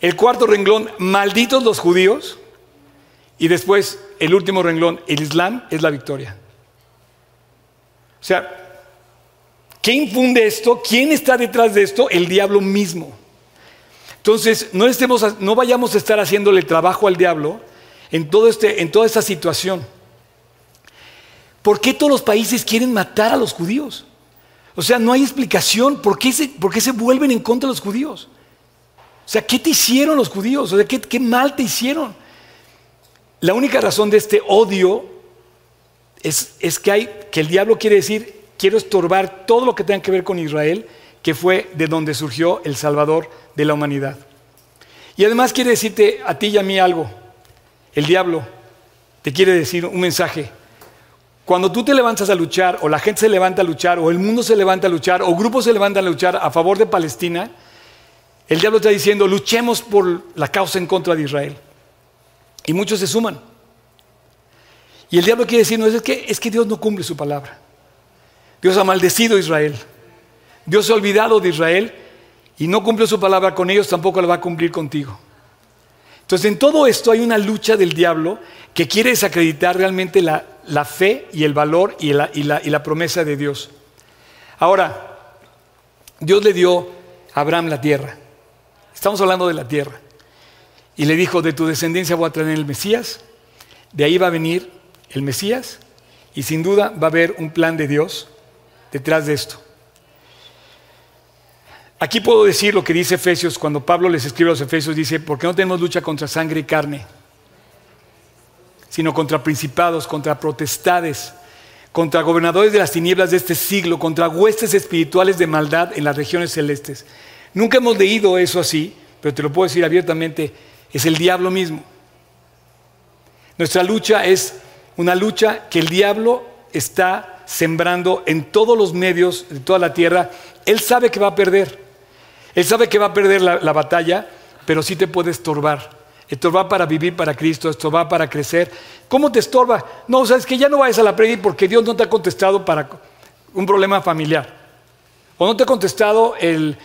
El cuarto renglón, malditos los judíos. Y después, el último renglón, el Islam es la victoria. O sea, ¿qué infunde esto? ¿Quién está detrás de esto? El diablo mismo. Entonces, no, estemos, no vayamos a estar haciéndole trabajo al diablo este, en toda esta situación. ¿Por qué todos los países quieren matar a los judíos? O sea, no hay explicación por qué se, por qué se vuelven en contra de los judíos. O sea, ¿qué te hicieron los judíos? O sea, ¿qué, mal te hicieron? La única razón de este odio es, es, que, hay, que el diablo quiere decir, quiero estorbar todo lo que tenga que ver con Israel, que fue de donde surgió el Salvador de la humanidad. Y además quiere decirte a ti y a mí algo. El diablo te quiere decir un mensaje. Cuando tú te levantas a luchar, o la gente se levanta a luchar, o el mundo se levanta a luchar, o grupos se levantan a luchar a favor de Palestina, el diablo está diciendo, luchemos por la causa en contra de Israel. Y muchos se suman. Y el diablo quiere decir, no, es que, es que Dios no cumple su palabra. Dios ha maldecido a Israel. Dios se ha olvidado de Israel y no cumplió su palabra con ellos, tampoco la va a cumplir contigo. Entonces en todo esto hay una lucha del diablo que quiere desacreditar realmente la, fe y el valor y la, y la promesa de Dios. Ahora, Dios le dio a Abraham la tierra. Estamos hablando de la tierra. Y le dijo, de tu descendencia voy a traer el Mesías, de ahí va a venir el Mesías, y sin duda va a haber un plan de Dios detrás de esto. Aquí puedo decir lo que dice Efesios cuando Pablo les escribe a los Efesios, dice, porque no tenemos lucha contra sangre y carne, sino contra principados, contra protestades, contra gobernadores de las tinieblas de este siglo, contra huestes espirituales de maldad en las regiones celestes. Nunca hemos leído eso así, pero te lo puedo decir abiertamente, es el diablo mismo. Nuestra lucha es una lucha que el diablo está sembrando en todos los medios de toda la tierra. Él sabe que va a perder. Él sabe que va a perder la, batalla, pero sí te puede estorbar. Estorbar para vivir para Cristo, estorbar para crecer. ¿Cómo te estorba? No, o sea, es que ya no vayas a la predica porque Dios no te ha contestado para un problema familiar. O no te ha contestado el,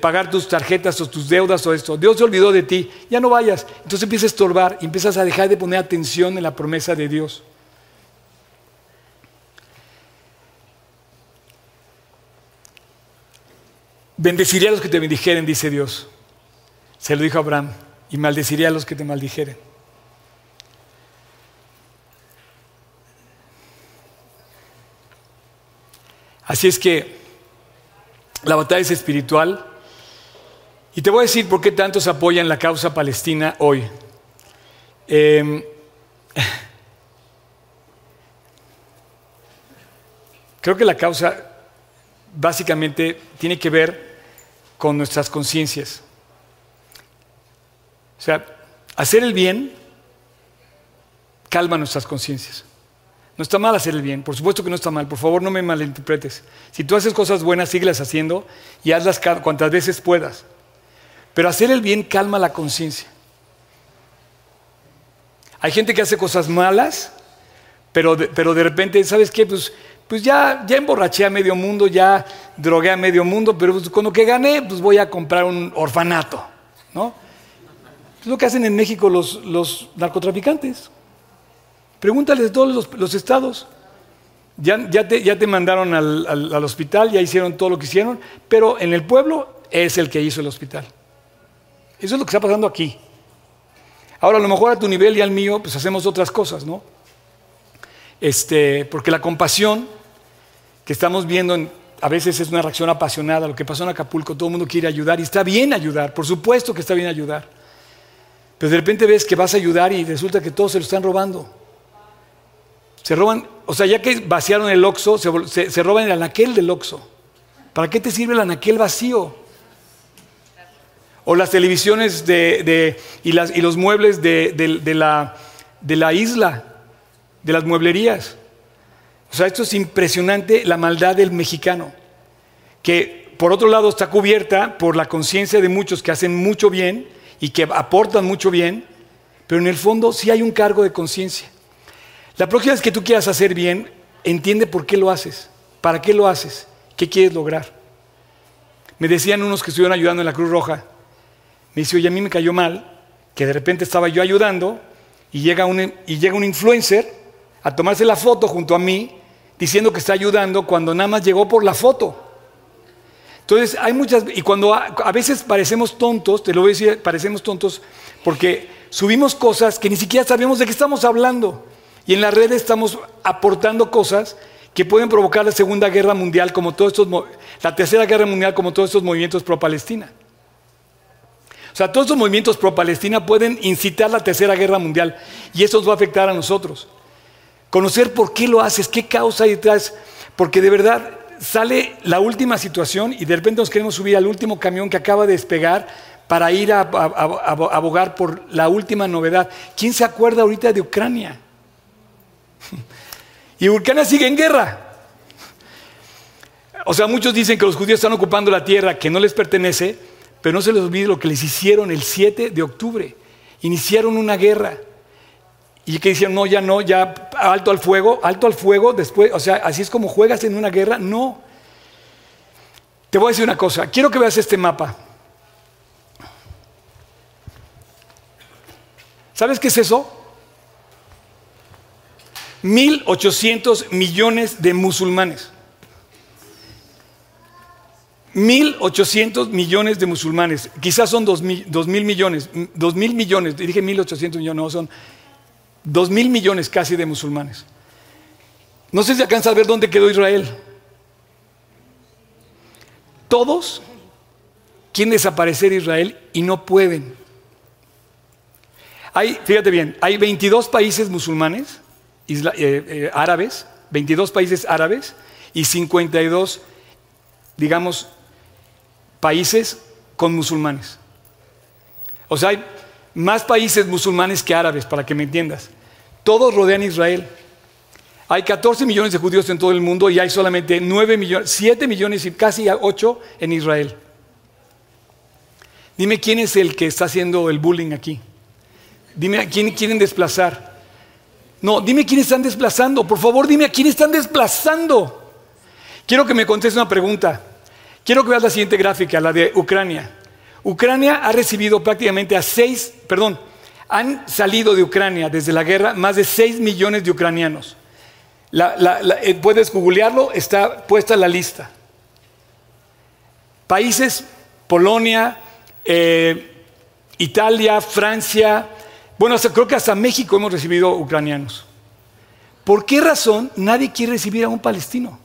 pagar tus tarjetas o tus deudas o esto. Dios se olvidó de ti. Ya no vayas. Entonces empieza a estorbar empiezas a dejar de poner atención en la promesa de Dios. Bendeciré a los que te bendijeren, dice Dios. Se lo dijo Abraham. Y maldeciré a los que te maldijeren. Así es que la batalla es espiritual. Y te voy a decir por qué tantos apoyan la causa palestina hoy. Em, creo que la causa básicamente tiene que ver con nuestras conciencias. O sea, hacer el bien calma nuestras conciencias. No está mal hacer el bien, por supuesto que no está mal, por favor no me malinterpretes. Si tú haces cosas buenas, síguelas haciendo y hazlas cuantas veces puedas. Pero hacer el bien calma la conciencia. Hay gente que hace cosas malas, pero de, pero de repente, ¿sabes qué? Pues, pues ya, ya emborraché a medio mundo, ya drogué a medio mundo, pero pues con lo que gané, pues voy a comprar un orfanato, ¿no? Es lo que hacen en México los, los narcotraficantes. Pregúntales todos los, estados. Ya, te, mandaron al, al, hospital, ya hicieron todo lo que hicieron, pero en el pueblo es el que hizo el hospital. Eso es lo que está pasando aquí. Ahora, a lo mejor a tu nivel y al mío, pues hacemos otras cosas, ¿no? Este, porque la compasión que estamos viendo a veces es una reacción apasionada. Lo que pasó en Acapulco, todo el mundo quiere ayudar y está bien ayudar, por supuesto que está bien ayudar. Pero de repente ves que vas a ayudar y resulta que todos se lo están robando. Se roban, o sea, ya que vaciaron el oxo, se, roban el anaquel del oxo. ¿Para qué te sirve el anaquel vacío? O las televisiones de, y, las, y, los muebles de, la, de la isla, de las mueblerías. O sea, esto es impresionante, la maldad del mexicano, que por otro lado está cubierta por la conciencia de muchos que hacen mucho bien y que aportan mucho bien, pero en el fondo sí hay un cargo de conciencia. La próxima vez que tú quieras hacer bien, entiende por qué lo haces, para qué lo haces, qué quieres lograr. Me decían unos que estuvieron ayudando en la Cruz Roja, me dice, oye, a mí me cayó mal que de repente estaba yo ayudando y llega un, y llega un influencer a tomarse la foto junto a mí diciendo que está ayudando cuando nada más llegó por la foto. Entonces, hay muchas, y cuando a, a, veces parecemos tontos, te lo voy a decir, parecemos tontos porque subimos cosas que ni siquiera sabemos de qué estamos hablando. Y en la red estamos aportando cosas que pueden provocar la Segunda Guerra Mundial, como todos estos, la Tercera Guerra Mundial, como todos estos movimientos pro-Palestina. O sea, todos estos movimientos pro-Palestina pueden incitar la Tercera Guerra Mundial y eso nos va a afectar a nosotros. Conocer por qué lo haces, qué causa hay detrás, porque de verdad sale la última situación y de repente nos queremos subir al último camión que acaba de despegar para ir a abogar por la última novedad. ¿Quién se acuerda ahorita de Ucrania? Y Ucrania sigue en guerra. O sea, muchos dicen que los judíos están ocupando la tierra que no les pertenece, pero no se les olvide lo que les hicieron el 7 de octubre. Iniciaron una guerra. Y que dijeron, no, ya no, ya alto al fuego, alto al fuego, después, o sea, así es como juegas en una guerra. No. Te voy a decir una cosa, quiero que veas este mapa. ¿Sabes qué es eso? 1.800 millones de musulmanes. 1.800 millones de musulmanes. Quizás son 2.000 millones. 2.000 millones. Dije 1.800 millones, no, son 2.000 millones casi de musulmanes. No sé si alcanza a ver dónde quedó Israel. Todos quieren desaparecer Israel y no pueden. Hay, fíjate bien, hay 22 países musulmanes eh, eh, árabes, 22 países árabes y 52, digamos, países con musulmanes. O sea, hay más países musulmanes que árabes, para que me entiendas. Todos rodean Israel. Hay 14 millones de judíos en todo el mundo y hay solamente 9 millones, 7 millones y casi 8 en Israel. Dime quién es el que está haciendo el bullying aquí. Dime a quién quieren desplazar. No, dime quién están desplazando. Por favor, dime a quién están desplazando. Quiero que me conteste una pregunta. Quiero que veas la siguiente gráfica, la de Ucrania. Ucrania ha recibido prácticamente a seis, perdón, han salido de Ucrania desde la guerra más de seis millones de ucranianos. Eh, puedes googlearlo, está puesta la lista. Países, Polonia, eh, Italia, Francia, bueno, creo que hasta México hemos recibido ucranianos. ¿Por qué razón nadie quiere recibir a un palestino?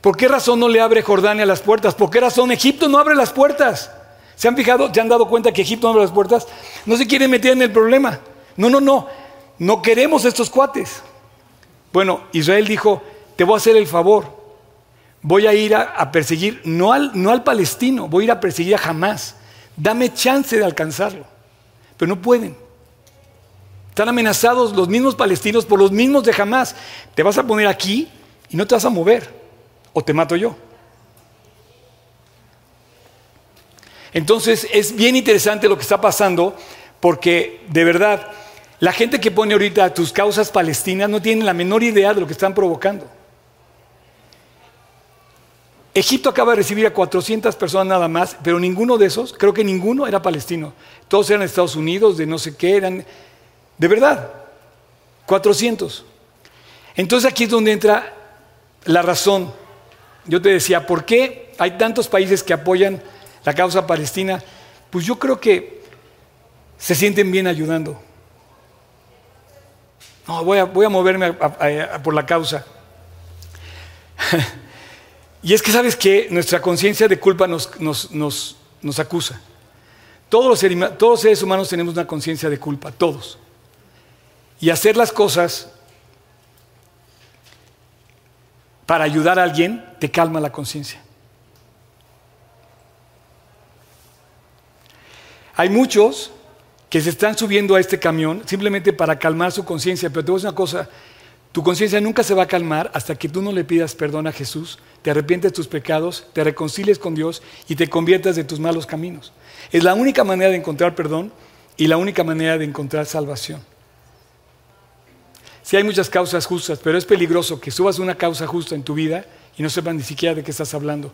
¿Por qué razón no le abre Jordania las puertas? ¿Por qué razón Egipto no abre las puertas? ¿Se han fijado? ¿Se han dado cuenta que Egipto no abre las puertas? No se quiere meter en el problema. No, no, no. No queremos estos cuates. Bueno, Israel dijo, te voy a hacer el favor. Voy a ir a, perseguir, no al, no al palestino, voy a ir a perseguir a Jamás. Dame chance de alcanzarlo. Pero no pueden. Están amenazados los mismos palestinos por los mismos de Jamás. Te vas a poner aquí y no te vas a mover. O te mato yo. Entonces es bien interesante lo que está pasando porque de verdad la gente que pone ahorita tus causas palestinas no tiene la menor idea de lo que están provocando. Egipto acaba de recibir a 400 personas nada más, pero ninguno de esos, creo que ninguno era palestino. Todos eran Estados Unidos, de no sé qué, eran de verdad, 400. Entonces aquí es donde entra la razón. Yo te decía, ¿por qué hay tantos países que apoyan la causa palestina? Pues yo creo que se sienten bien ayudando. No, voy a, voy a moverme por la causa. y es que sabes que nuestra conciencia de culpa nos, nos, acusa. Todos los, todos los seres humanos tenemos una conciencia de culpa, todos. Y hacer las cosas para ayudar a alguien te calma la conciencia. Hay muchos que se están subiendo a este camión simplemente para calmar su conciencia, pero te voy a decir una cosa, tu conciencia nunca se va a calmar hasta que tú no le pidas perdón a Jesús, te arrepientes de tus pecados, te reconcilies con Dios y te conviertas de tus malos caminos. Es la única manera de encontrar perdón y la única manera de encontrar salvación. Sí hay muchas causas justas, pero es peligroso que subas una causa justa en tu vida y no sepan ni siquiera de qué estás hablando.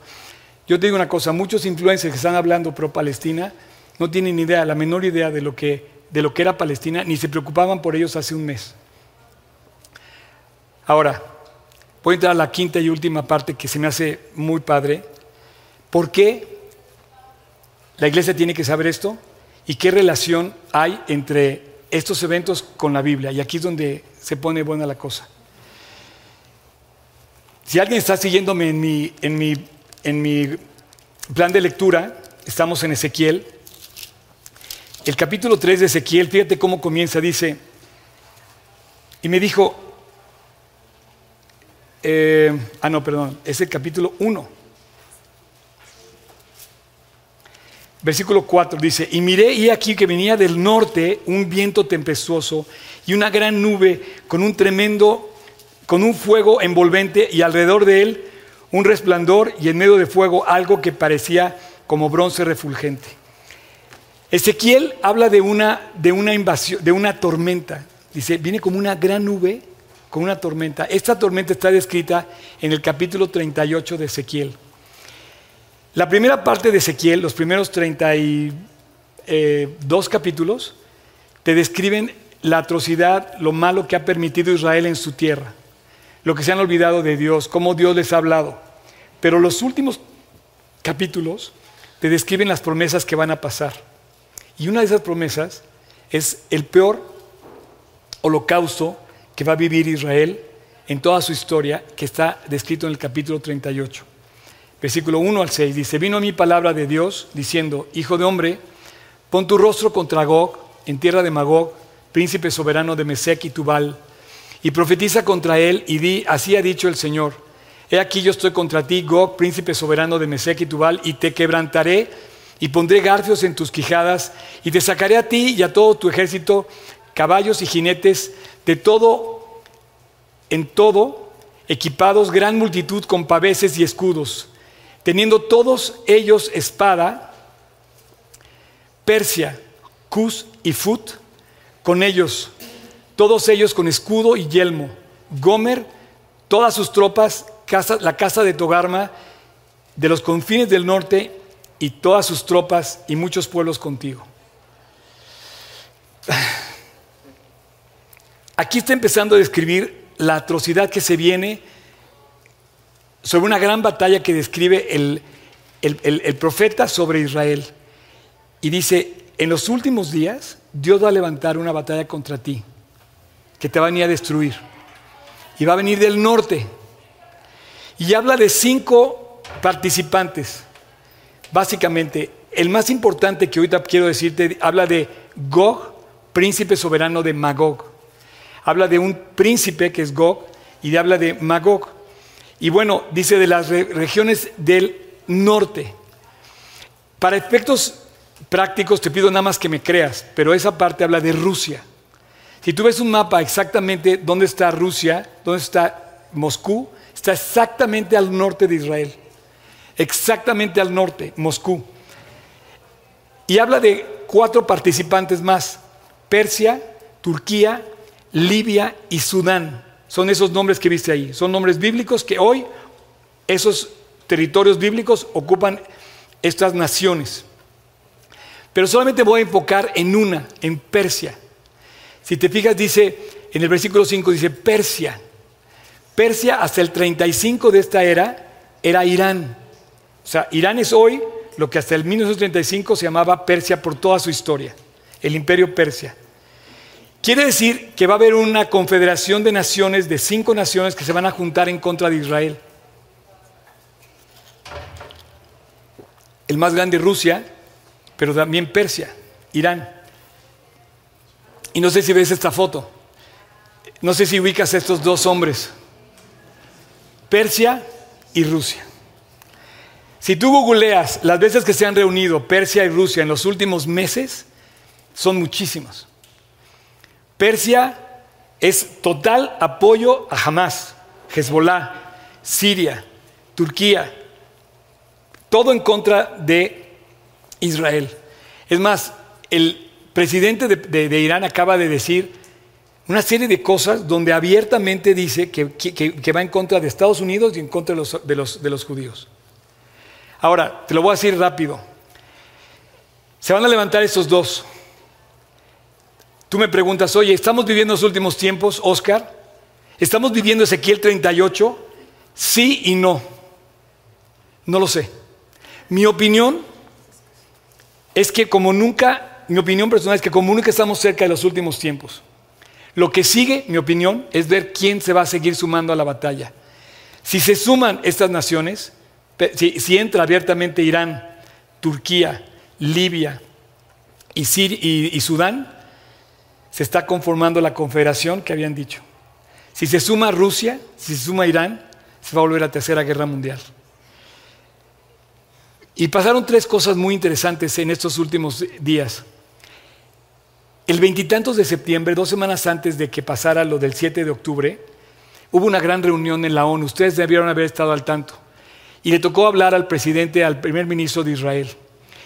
Yo te digo una cosa, muchos influencers que están hablando pro Palestina no tienen ni idea, la menor idea de lo que, de lo que era Palestina, ni se preocupaban por ellos hace un mes. Ahora, voy a entrar a la quinta y última parte que se me hace muy padre. ¿Por qué la iglesia tiene que saber esto? ¿Y qué relación hay entre estos eventos con la Biblia? Y aquí es donde se pone buena la cosa. Si alguien está siguiéndome en mi, en mi, en mi plan de lectura, estamos en Ezequiel. El capítulo 3 de Ezequiel, fíjate cómo comienza, dice, y me dijo, eh, ah no, perdón, es el capítulo 1. Versículo 4 dice, y miré y aquí que venía del norte un viento tempestuoso y una gran nube con un tremendo, con un fuego envolvente y alrededor de él un resplandor y en medio de fuego algo que parecía como bronce refulgente. Ezequiel habla de una, de una invasión, de una tormenta. Dice, viene como una gran nube con una tormenta. Esta tormenta está descrita en el capítulo 38 de Ezequiel. La primera parte de Ezequiel, los primeros 32 eh, capítulos, te describen la atrocidad, lo malo que ha permitido Israel en su tierra, lo que se han olvidado de Dios, cómo Dios les ha hablado. Pero los últimos capítulos te describen las promesas que van a pasar. Y una de esas promesas es el peor holocausto que va a vivir Israel en toda su historia, que está descrito en el capítulo 38 versículo 1 al 6, dice, vino mi palabra de Dios diciendo, Hijo de hombre, pon tu rostro contra Gog, en tierra de Magog, príncipe soberano de Mesec y Tubal, y profetiza contra él y di, así ha dicho el Señor, he aquí yo estoy contra ti, Gog, príncipe soberano de Mesec y Tubal, y te quebrantaré y pondré garfios en tus quijadas, y te sacaré a ti y a todo tu ejército, caballos y jinetes, de todo, en todo, equipados gran multitud con paveses y escudos teniendo todos ellos espada, Persia, Cus y Fut, con ellos, todos ellos con escudo y yelmo, Gomer, todas sus tropas, la casa de Togarma, de los confines del norte, y todas sus tropas y muchos pueblos contigo. Aquí está empezando a describir la atrocidad que se viene sobre una gran batalla que describe el, profeta sobre Israel. Y dice, en los últimos días Dios va a levantar una batalla contra ti, que te va a venir a destruir. Y va a venir del norte. Y habla de cinco participantes. Básicamente, el más importante que ahorita quiero decirte, habla de Gog, príncipe soberano de Magog. Habla de un príncipe que es Gog y habla de Magog. Y bueno, dice de las regiones del norte. Para efectos prácticos te pido nada más que me creas, pero esa parte habla de Rusia. Si tú ves un mapa exactamente dónde está Rusia, dónde está Moscú, está exactamente al norte de Israel. Exactamente al norte, Moscú. Y habla de cuatro participantes más. Persia, Turquía, Libia y Sudán. Son esos nombres que viste ahí. Son nombres bíblicos que hoy esos territorios bíblicos ocupan estas naciones. Pero solamente voy a enfocar en una, en Persia. Si te fijas, dice, en el versículo 5 dice Persia. Persia hasta el 35 de esta era era Irán. O sea, Irán es hoy lo que hasta el 1935 se llamaba Persia por toda su historia, el imperio Persia. Quiere decir que va a haber una confederación de naciones, de cinco naciones que se van a juntar en contra de Israel. El más grande Rusia, pero también Persia, Irán. Y no sé si ves esta foto. No sé si ubicas a estos dos hombres. Persia y Rusia. Si tú googleas las veces que se han reunido Persia y Rusia en los últimos meses, son muchísimos. Persia es total apoyo a Hamas, Hezbollah, Siria, Turquía, todo en contra de Israel. Es más, el presidente de, Irán acaba de decir una serie de cosas donde abiertamente dice que, va en contra de Estados Unidos y en contra de los judíos. Ahora, te lo voy a decir rápido. Se van a levantar estos dos. Tú me preguntas, oye, ¿estamos viviendo los últimos tiempos, Oscar? ¿Estamos viviendo Ezequiel 38? Sí y no. No lo sé. Mi opinión es que como nunca, mi opinión personal es que como nunca estamos cerca de los últimos tiempos. Lo que sigue, mi opinión, es ver quién se va a seguir sumando a la batalla. Si se suman estas naciones, si, entra abiertamente Irán, Turquía, Libia y, y Sudán, se está conformando la confederación que habían dicho. Si se suma Rusia, si se suma Irán, se va a volver a la tercera guerra mundial. Y pasaron tres cosas muy interesantes en estos últimos días. El veintitantos de septiembre, dos semanas antes de que pasara lo del 7 de octubre, hubo una gran reunión en la ONU. Ustedes debieron haber estado al tanto. Y le tocó hablar al presidente, al primer ministro de Israel.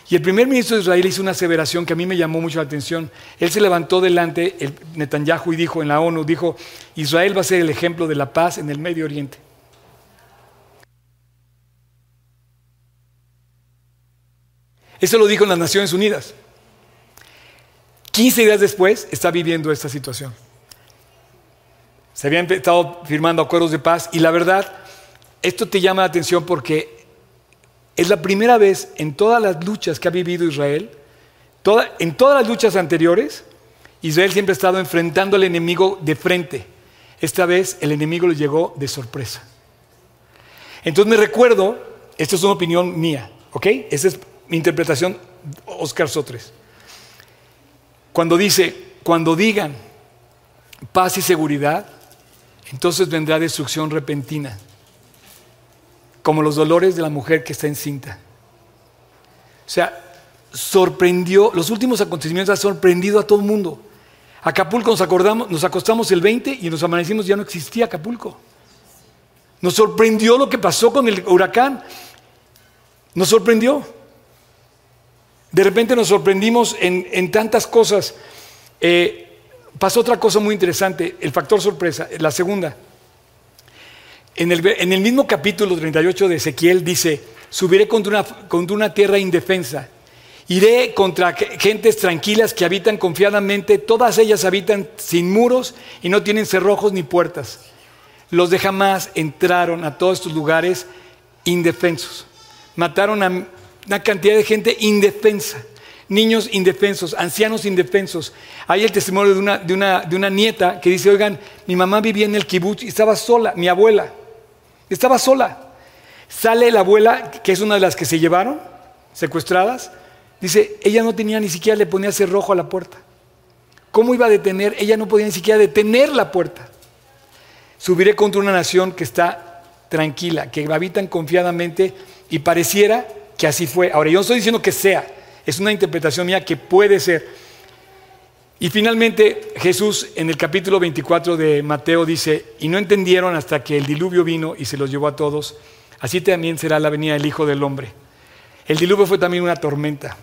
Y el primer ministro de Israel hizo una aseveración que a mí me llamó mucho la atención. Él se levantó delante, el Netanyahu, y dijo en la ONU, dijo, Israel va a ser el ejemplo de la paz en el Medio Oriente. Eso lo dijo en las Naciones Unidas. 15 días después está viviendo esta situación. Se habían estado firmando acuerdos de paz y la verdad esto te llama la atención porque es la primera vez en todas las luchas que ha vivido Israel, en todas las luchas anteriores, Israel siempre ha estado enfrentando al enemigo de frente. Esta vez el enemigo le llegó de sorpresa. Entonces me recuerdo, esto es una opinión mía, ¿ok? Esa es mi interpretación, Oscar Sotres. Cuando dice, cuando digan paz y seguridad, entonces vendrá destrucción repentina como los dolores de la mujer que está encinta. O sea, sorprendió, los últimos acontecimientos han sorprendido a todo el mundo. Acapulco nos acordamos, nos acostamos el 20 y nos amanecimos, ya no existía Acapulco. Nos sorprendió lo que pasó con el huracán. Nos sorprendió. De repente nos sorprendimos en, tantas cosas. Eh, pasó otra cosa muy interesante, el factor sorpresa, la segunda. En el, mismo capítulo 38 de Ezequiel dice, subiré contra una, tierra indefensa, iré contra gentes tranquilas que habitan confiadamente, todas ellas habitan sin muros y no tienen cerrojos ni puertas. Los de jamás entraron a todos estos lugares indefensos. Mataron a una cantidad de gente indefensa, niños indefensos, ancianos indefensos. Hay el testimonio de una, de una, de una nieta que dice, oigan, mi mamá vivía en el kibutz y estaba sola, mi abuela. Estaba sola. Sale la abuela, que es una de las que se llevaron, secuestradas. Dice, ella no tenía ni siquiera le ponía cerrojo a la puerta. ¿Cómo iba a detener? Ella no podía ni siquiera detener la puerta. Subiré contra una nación que está tranquila, que habitan confiadamente y pareciera que así fue. Ahora, yo no estoy diciendo que sea, es una interpretación mía que puede ser. Y finalmente Jesús en el capítulo 24 de Mateo dice, y no entendieron hasta que el diluvio vino y se los llevó a todos, así también será la venida del Hijo del Hombre. El diluvio fue también una tormenta,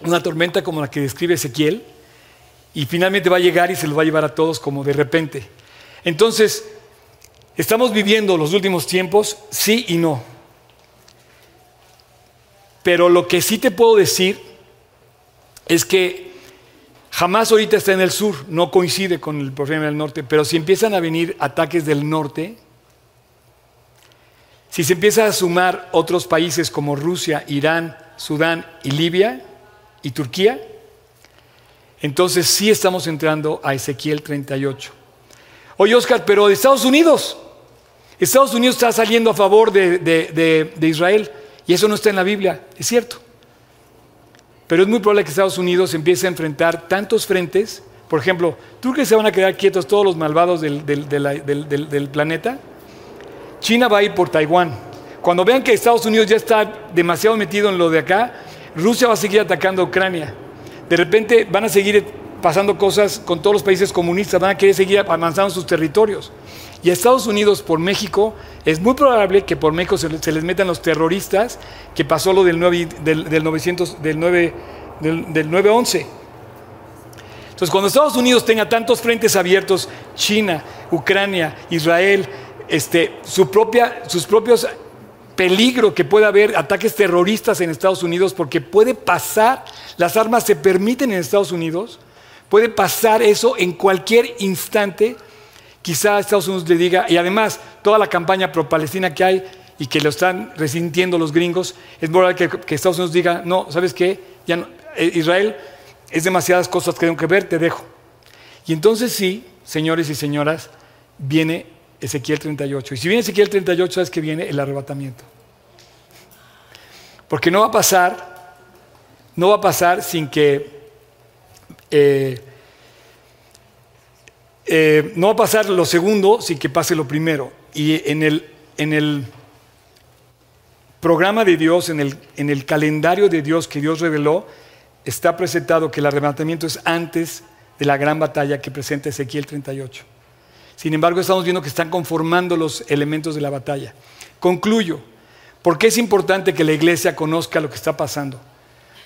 una tormenta como la que describe Ezequiel, y finalmente va a llegar y se los va a llevar a todos como de repente. Entonces, ¿estamos viviendo los últimos tiempos? Sí y no. Pero lo que sí te puedo decir es que jamás ahorita está en el sur, no coincide con el problema del norte, pero si empiezan a venir ataques del norte, si se empiezan a sumar otros países como Rusia, Irán, Sudán y Libia y Turquía, entonces sí estamos entrando a Ezequiel 38. Oye, Oscar, pero de Estados Unidos, Estados Unidos está saliendo a favor de, de Israel. Y eso no está en la Biblia, es cierto. Pero es muy probable que Estados Unidos empiece a enfrentar tantos frentes. Por ejemplo, ¿tú crees que se van a quedar quietos todos los malvados del, del planeta? China va a ir por Taiwán. Cuando vean que Estados Unidos ya está demasiado metido en lo de acá, Rusia va a seguir atacando a Ucrania. De repente van a seguir pasando cosas con todos los países comunistas, van a querer seguir avanzando sus territorios. Y a Estados Unidos por México, es muy probable que por México se, les metan los terroristas, que pasó lo del, 9, del, 900, del, 9, del, 911. Entonces, cuando Estados Unidos tenga tantos frentes abiertos, China, Ucrania, Israel, este, su propia, sus propios peligro que pueda haber ataques terroristas en Estados Unidos, porque puede pasar, las armas se permiten en Estados Unidos, puede pasar eso en cualquier instante quizá Estados Unidos le diga, y además toda la campaña pro-palestina que hay y que lo están resintiendo los gringos, es moral que, Estados Unidos diga, no, ¿sabes qué? Ya eh, Israel es demasiadas cosas que tengo que ver, te dejo. Y entonces sí, señores y señoras, viene Ezequiel 38. Y si viene Ezequiel 38, ¿sabes que viene? El arrebatamiento. Porque no va a pasar, no va a pasar sin que... Eh, eh, no va a pasar lo segundo sin que pase lo primero. Y en el, en el programa de Dios, en el, en el calendario de Dios que Dios reveló, está presentado que el arrebatamiento es antes de la gran batalla que presenta Ezequiel 38. Sin embargo, estamos viendo que están conformando los elementos de la batalla. Concluyo. ¿Por qué es importante que la iglesia conozca lo que está pasando?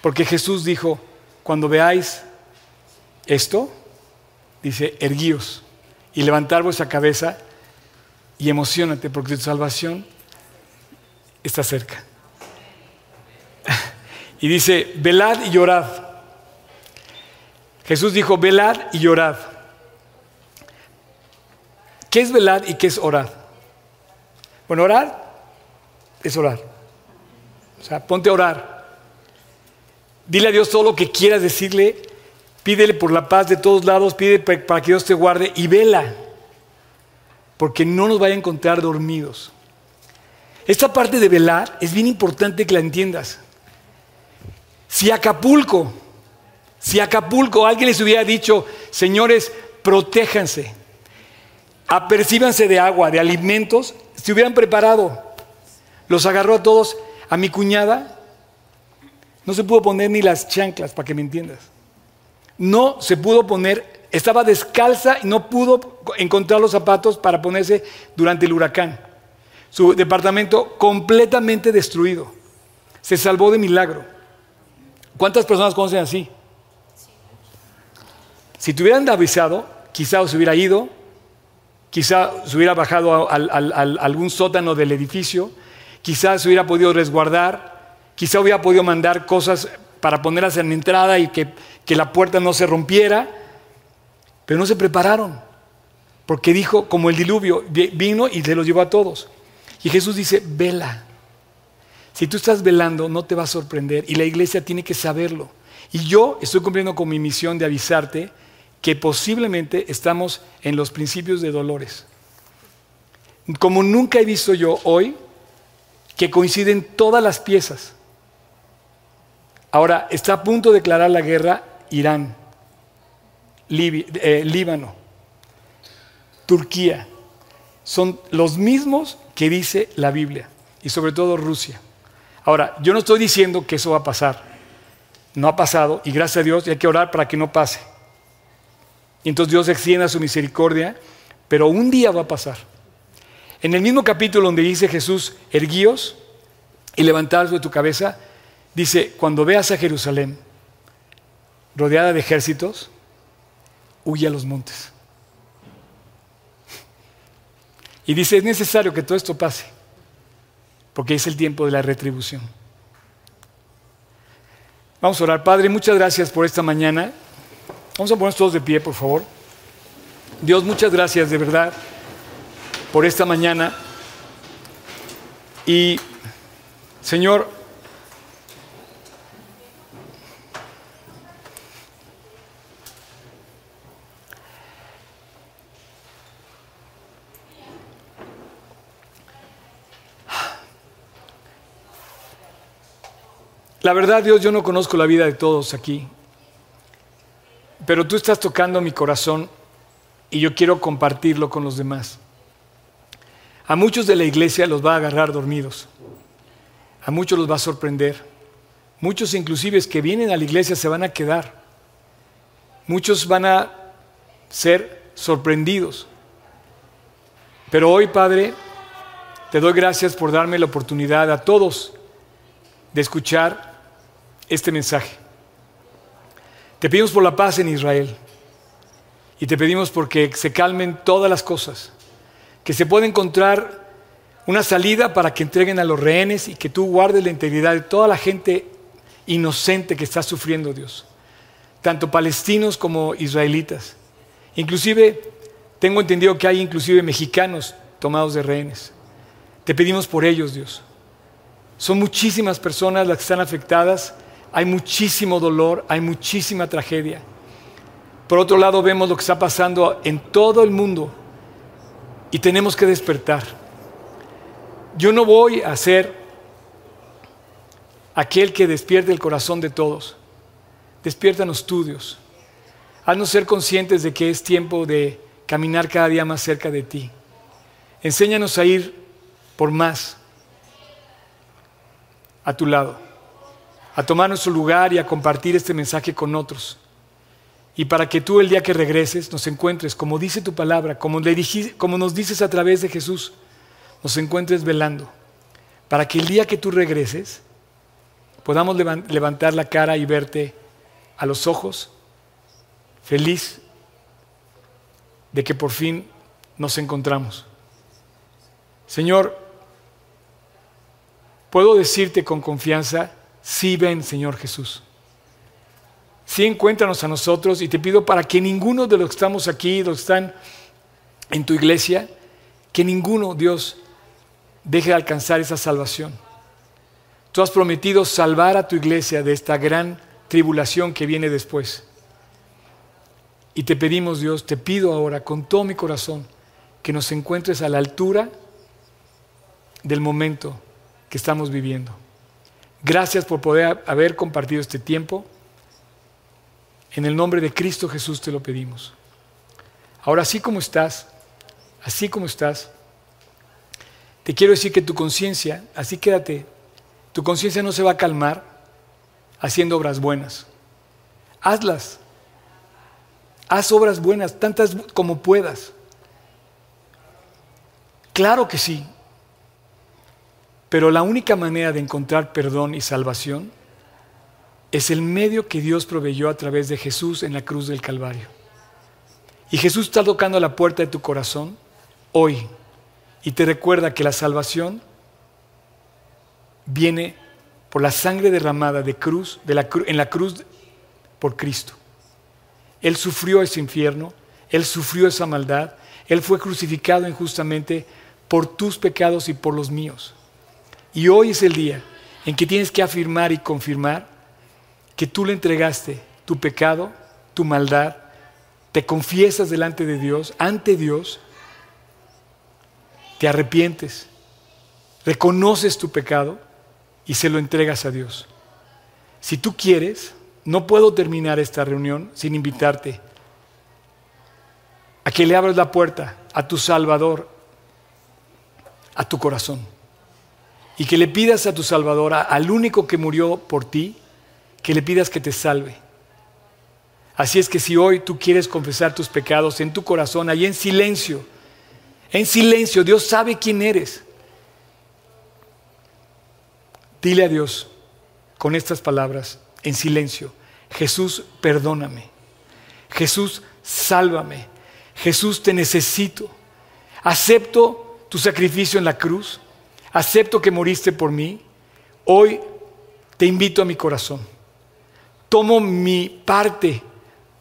Porque Jesús dijo, cuando veáis esto, dice, erguíos y levantar vuestra cabeza y emocionate porque tu salvación está cerca. Y dice, velad y llorad. Jesús dijo, velad y llorad. ¿Qué es velad y qué es orar? Bueno, orar es orar. O sea, ponte a orar. Dile a Dios todo lo que quieras decirle Pídele por la paz de todos lados, pide para que Dios te guarde y vela, porque no nos vaya a encontrar dormidos. Esta parte de velar es bien importante que la entiendas. Si Acapulco, si Acapulco alguien les hubiera dicho, señores, protéjanse, apercíbanse de agua, de alimentos, se hubieran preparado. Los agarró a todos. A mi cuñada no se pudo poner ni las chanclas, para que me entiendas no se pudo poner, estaba descalza y no pudo encontrar los zapatos para ponerse durante el huracán. Su departamento completamente destruido. Se salvó de milagro. ¿Cuántas personas conocen así? Si te hubieran avisado, quizá se hubiera ido, quizá se hubiera bajado a, algún sótano del edificio, quizá se hubiera podido resguardar, quizá hubiera podido mandar cosas para ponerlas en la entrada y que que la puerta no se rompiera, pero no se prepararon, porque dijo, como el diluvio, vino y se los llevó a todos. Y Jesús dice, vela. Si tú estás velando, no te va a sorprender y la iglesia tiene que saberlo. Y yo estoy cumpliendo con mi misión de avisarte que posiblemente estamos en los principios de dolores. Como nunca he visto yo hoy que coinciden todas las piezas. Ahora, está a punto de declarar la guerra Irán, eh, Líbano, Turquía. Son los mismos que dice la Biblia, y sobre todo Rusia. Ahora, yo no estoy diciendo que eso va a pasar. No ha pasado, y gracias a Dios, hay que orar para que no pase. Y entonces Dios extienda su misericordia, pero un día va a pasar. En el mismo capítulo donde dice Jesús, erguíos y levantaos de tu cabeza, dice, cuando veas a Jerusalén rodeada de ejércitos, huye a los montes. Y dice, es necesario que todo esto pase, porque es el tiempo de la retribución. Vamos a orar. Padre, muchas gracias por esta mañana. Vamos a ponernos todos de pie, por favor. Dios, muchas gracias de verdad por esta mañana. Y, Señor, La verdad, Dios, yo no conozco la vida de todos aquí, pero tú estás tocando mi corazón y yo quiero compartirlo con los demás. A muchos de la iglesia los va a agarrar dormidos, a muchos los va a sorprender, muchos inclusive que vienen a la iglesia se van a quedar, muchos van a ser sorprendidos. Pero hoy, Padre, te doy gracias por darme la oportunidad a todos de escuchar este mensaje. Te pedimos por la paz en Israel y te pedimos porque se calmen todas las cosas, que se pueda encontrar una salida para que entreguen a los rehenes y que tú guardes la integridad de toda la gente inocente que está sufriendo Dios, tanto palestinos como israelitas. Inclusive tengo entendido que hay inclusive mexicanos tomados de rehenes. Te pedimos por ellos, Dios. Son muchísimas personas las que están afectadas hay muchísimo dolor, hay muchísima tragedia. Por otro lado, vemos lo que está pasando en todo el mundo y tenemos que despertar. Yo no voy a ser aquel que despierte el corazón de todos. Despiértanos tú, Dios. Haznos ser conscientes de que es tiempo de caminar cada día más cerca de ti. Enséñanos a ir por más a tu lado a tomar nuestro lugar y a compartir este mensaje con otros. Y para que tú el día que regreses nos encuentres, como dice tu palabra, como, como nos dices a través de Jesús, nos encuentres velando. Para que el día que tú regreses podamos levantar la cara y verte a los ojos, feliz de que por fin nos encontramos. Señor, puedo decirte con confianza, Sí ven, Señor Jesús. Sí encuéntranos a nosotros y te pido para que ninguno de los que estamos aquí, los que están en tu iglesia, que ninguno, Dios, deje de alcanzar esa salvación. Tú has prometido salvar a tu iglesia de esta gran tribulación que viene después. Y te pedimos, Dios, te pido ahora con todo mi corazón que nos encuentres a la altura del momento que estamos viviendo. Gracias por poder haber compartido este tiempo. En el nombre de Cristo Jesús te lo pedimos. Ahora, así como estás, así como estás, te quiero decir que tu conciencia, así quédate, tu conciencia no se va a calmar haciendo obras buenas. Hazlas. Haz obras buenas, tantas como puedas. Claro que sí, pero la única manera de encontrar perdón y salvación es el medio que Dios proveyó a través de Jesús en la cruz del Calvario. Y Jesús está tocando la puerta de tu corazón hoy y te recuerda que la salvación viene por la sangre derramada de cruz, de la en la cruz por Cristo. Él sufrió ese infierno, Él sufrió esa maldad, Él fue crucificado injustamente por tus pecados y por los míos. Y hoy es el día en que tienes que afirmar y confirmar que tú le entregaste tu pecado, tu maldad, te confiesas delante de Dios, ante Dios, te arrepientes, reconoces tu pecado y se lo entregas a Dios. Si tú quieres, no puedo terminar esta reunión sin invitarte a que le abras la puerta a tu Salvador, a tu corazón, y que le pidas a tu Salvador, al único que murió por ti, que le pidas que te salve. Así es que si hoy tú quieres confesar tus pecados en tu corazón, ahí en silencio, en silencio, Dios sabe quién eres. Dile a Dios con estas palabras, en silencio, Jesús, perdóname. Jesús, sálvame. Jesús, te necesito. Acepto tu sacrificio en la cruz. Acepto que moriste por mí. Hoy te invito a mi corazón. Tomo mi parte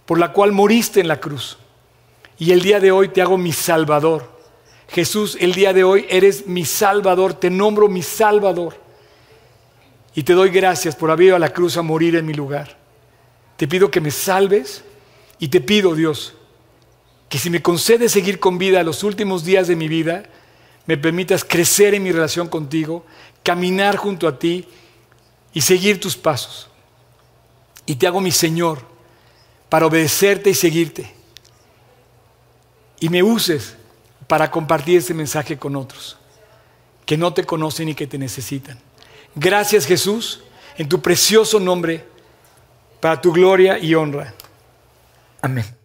por la cual moriste en la cruz. Y el día de hoy te hago mi Salvador. Jesús, el día de hoy eres mi Salvador, te nombro mi Salvador. Y te doy gracias por haber ido a la cruz a morir en mi lugar. Te pido que me salves y te pido, Dios, que si me concedes seguir con vida los últimos días de mi vida, me permitas crecer en mi relación contigo, caminar junto a ti y seguir tus pasos. Y te hago mi Señor para obedecerte y seguirte. Y me uses para compartir este mensaje con otros que no te conocen y que te necesitan. Gracias Jesús, en tu precioso nombre, para tu gloria y honra. Amén.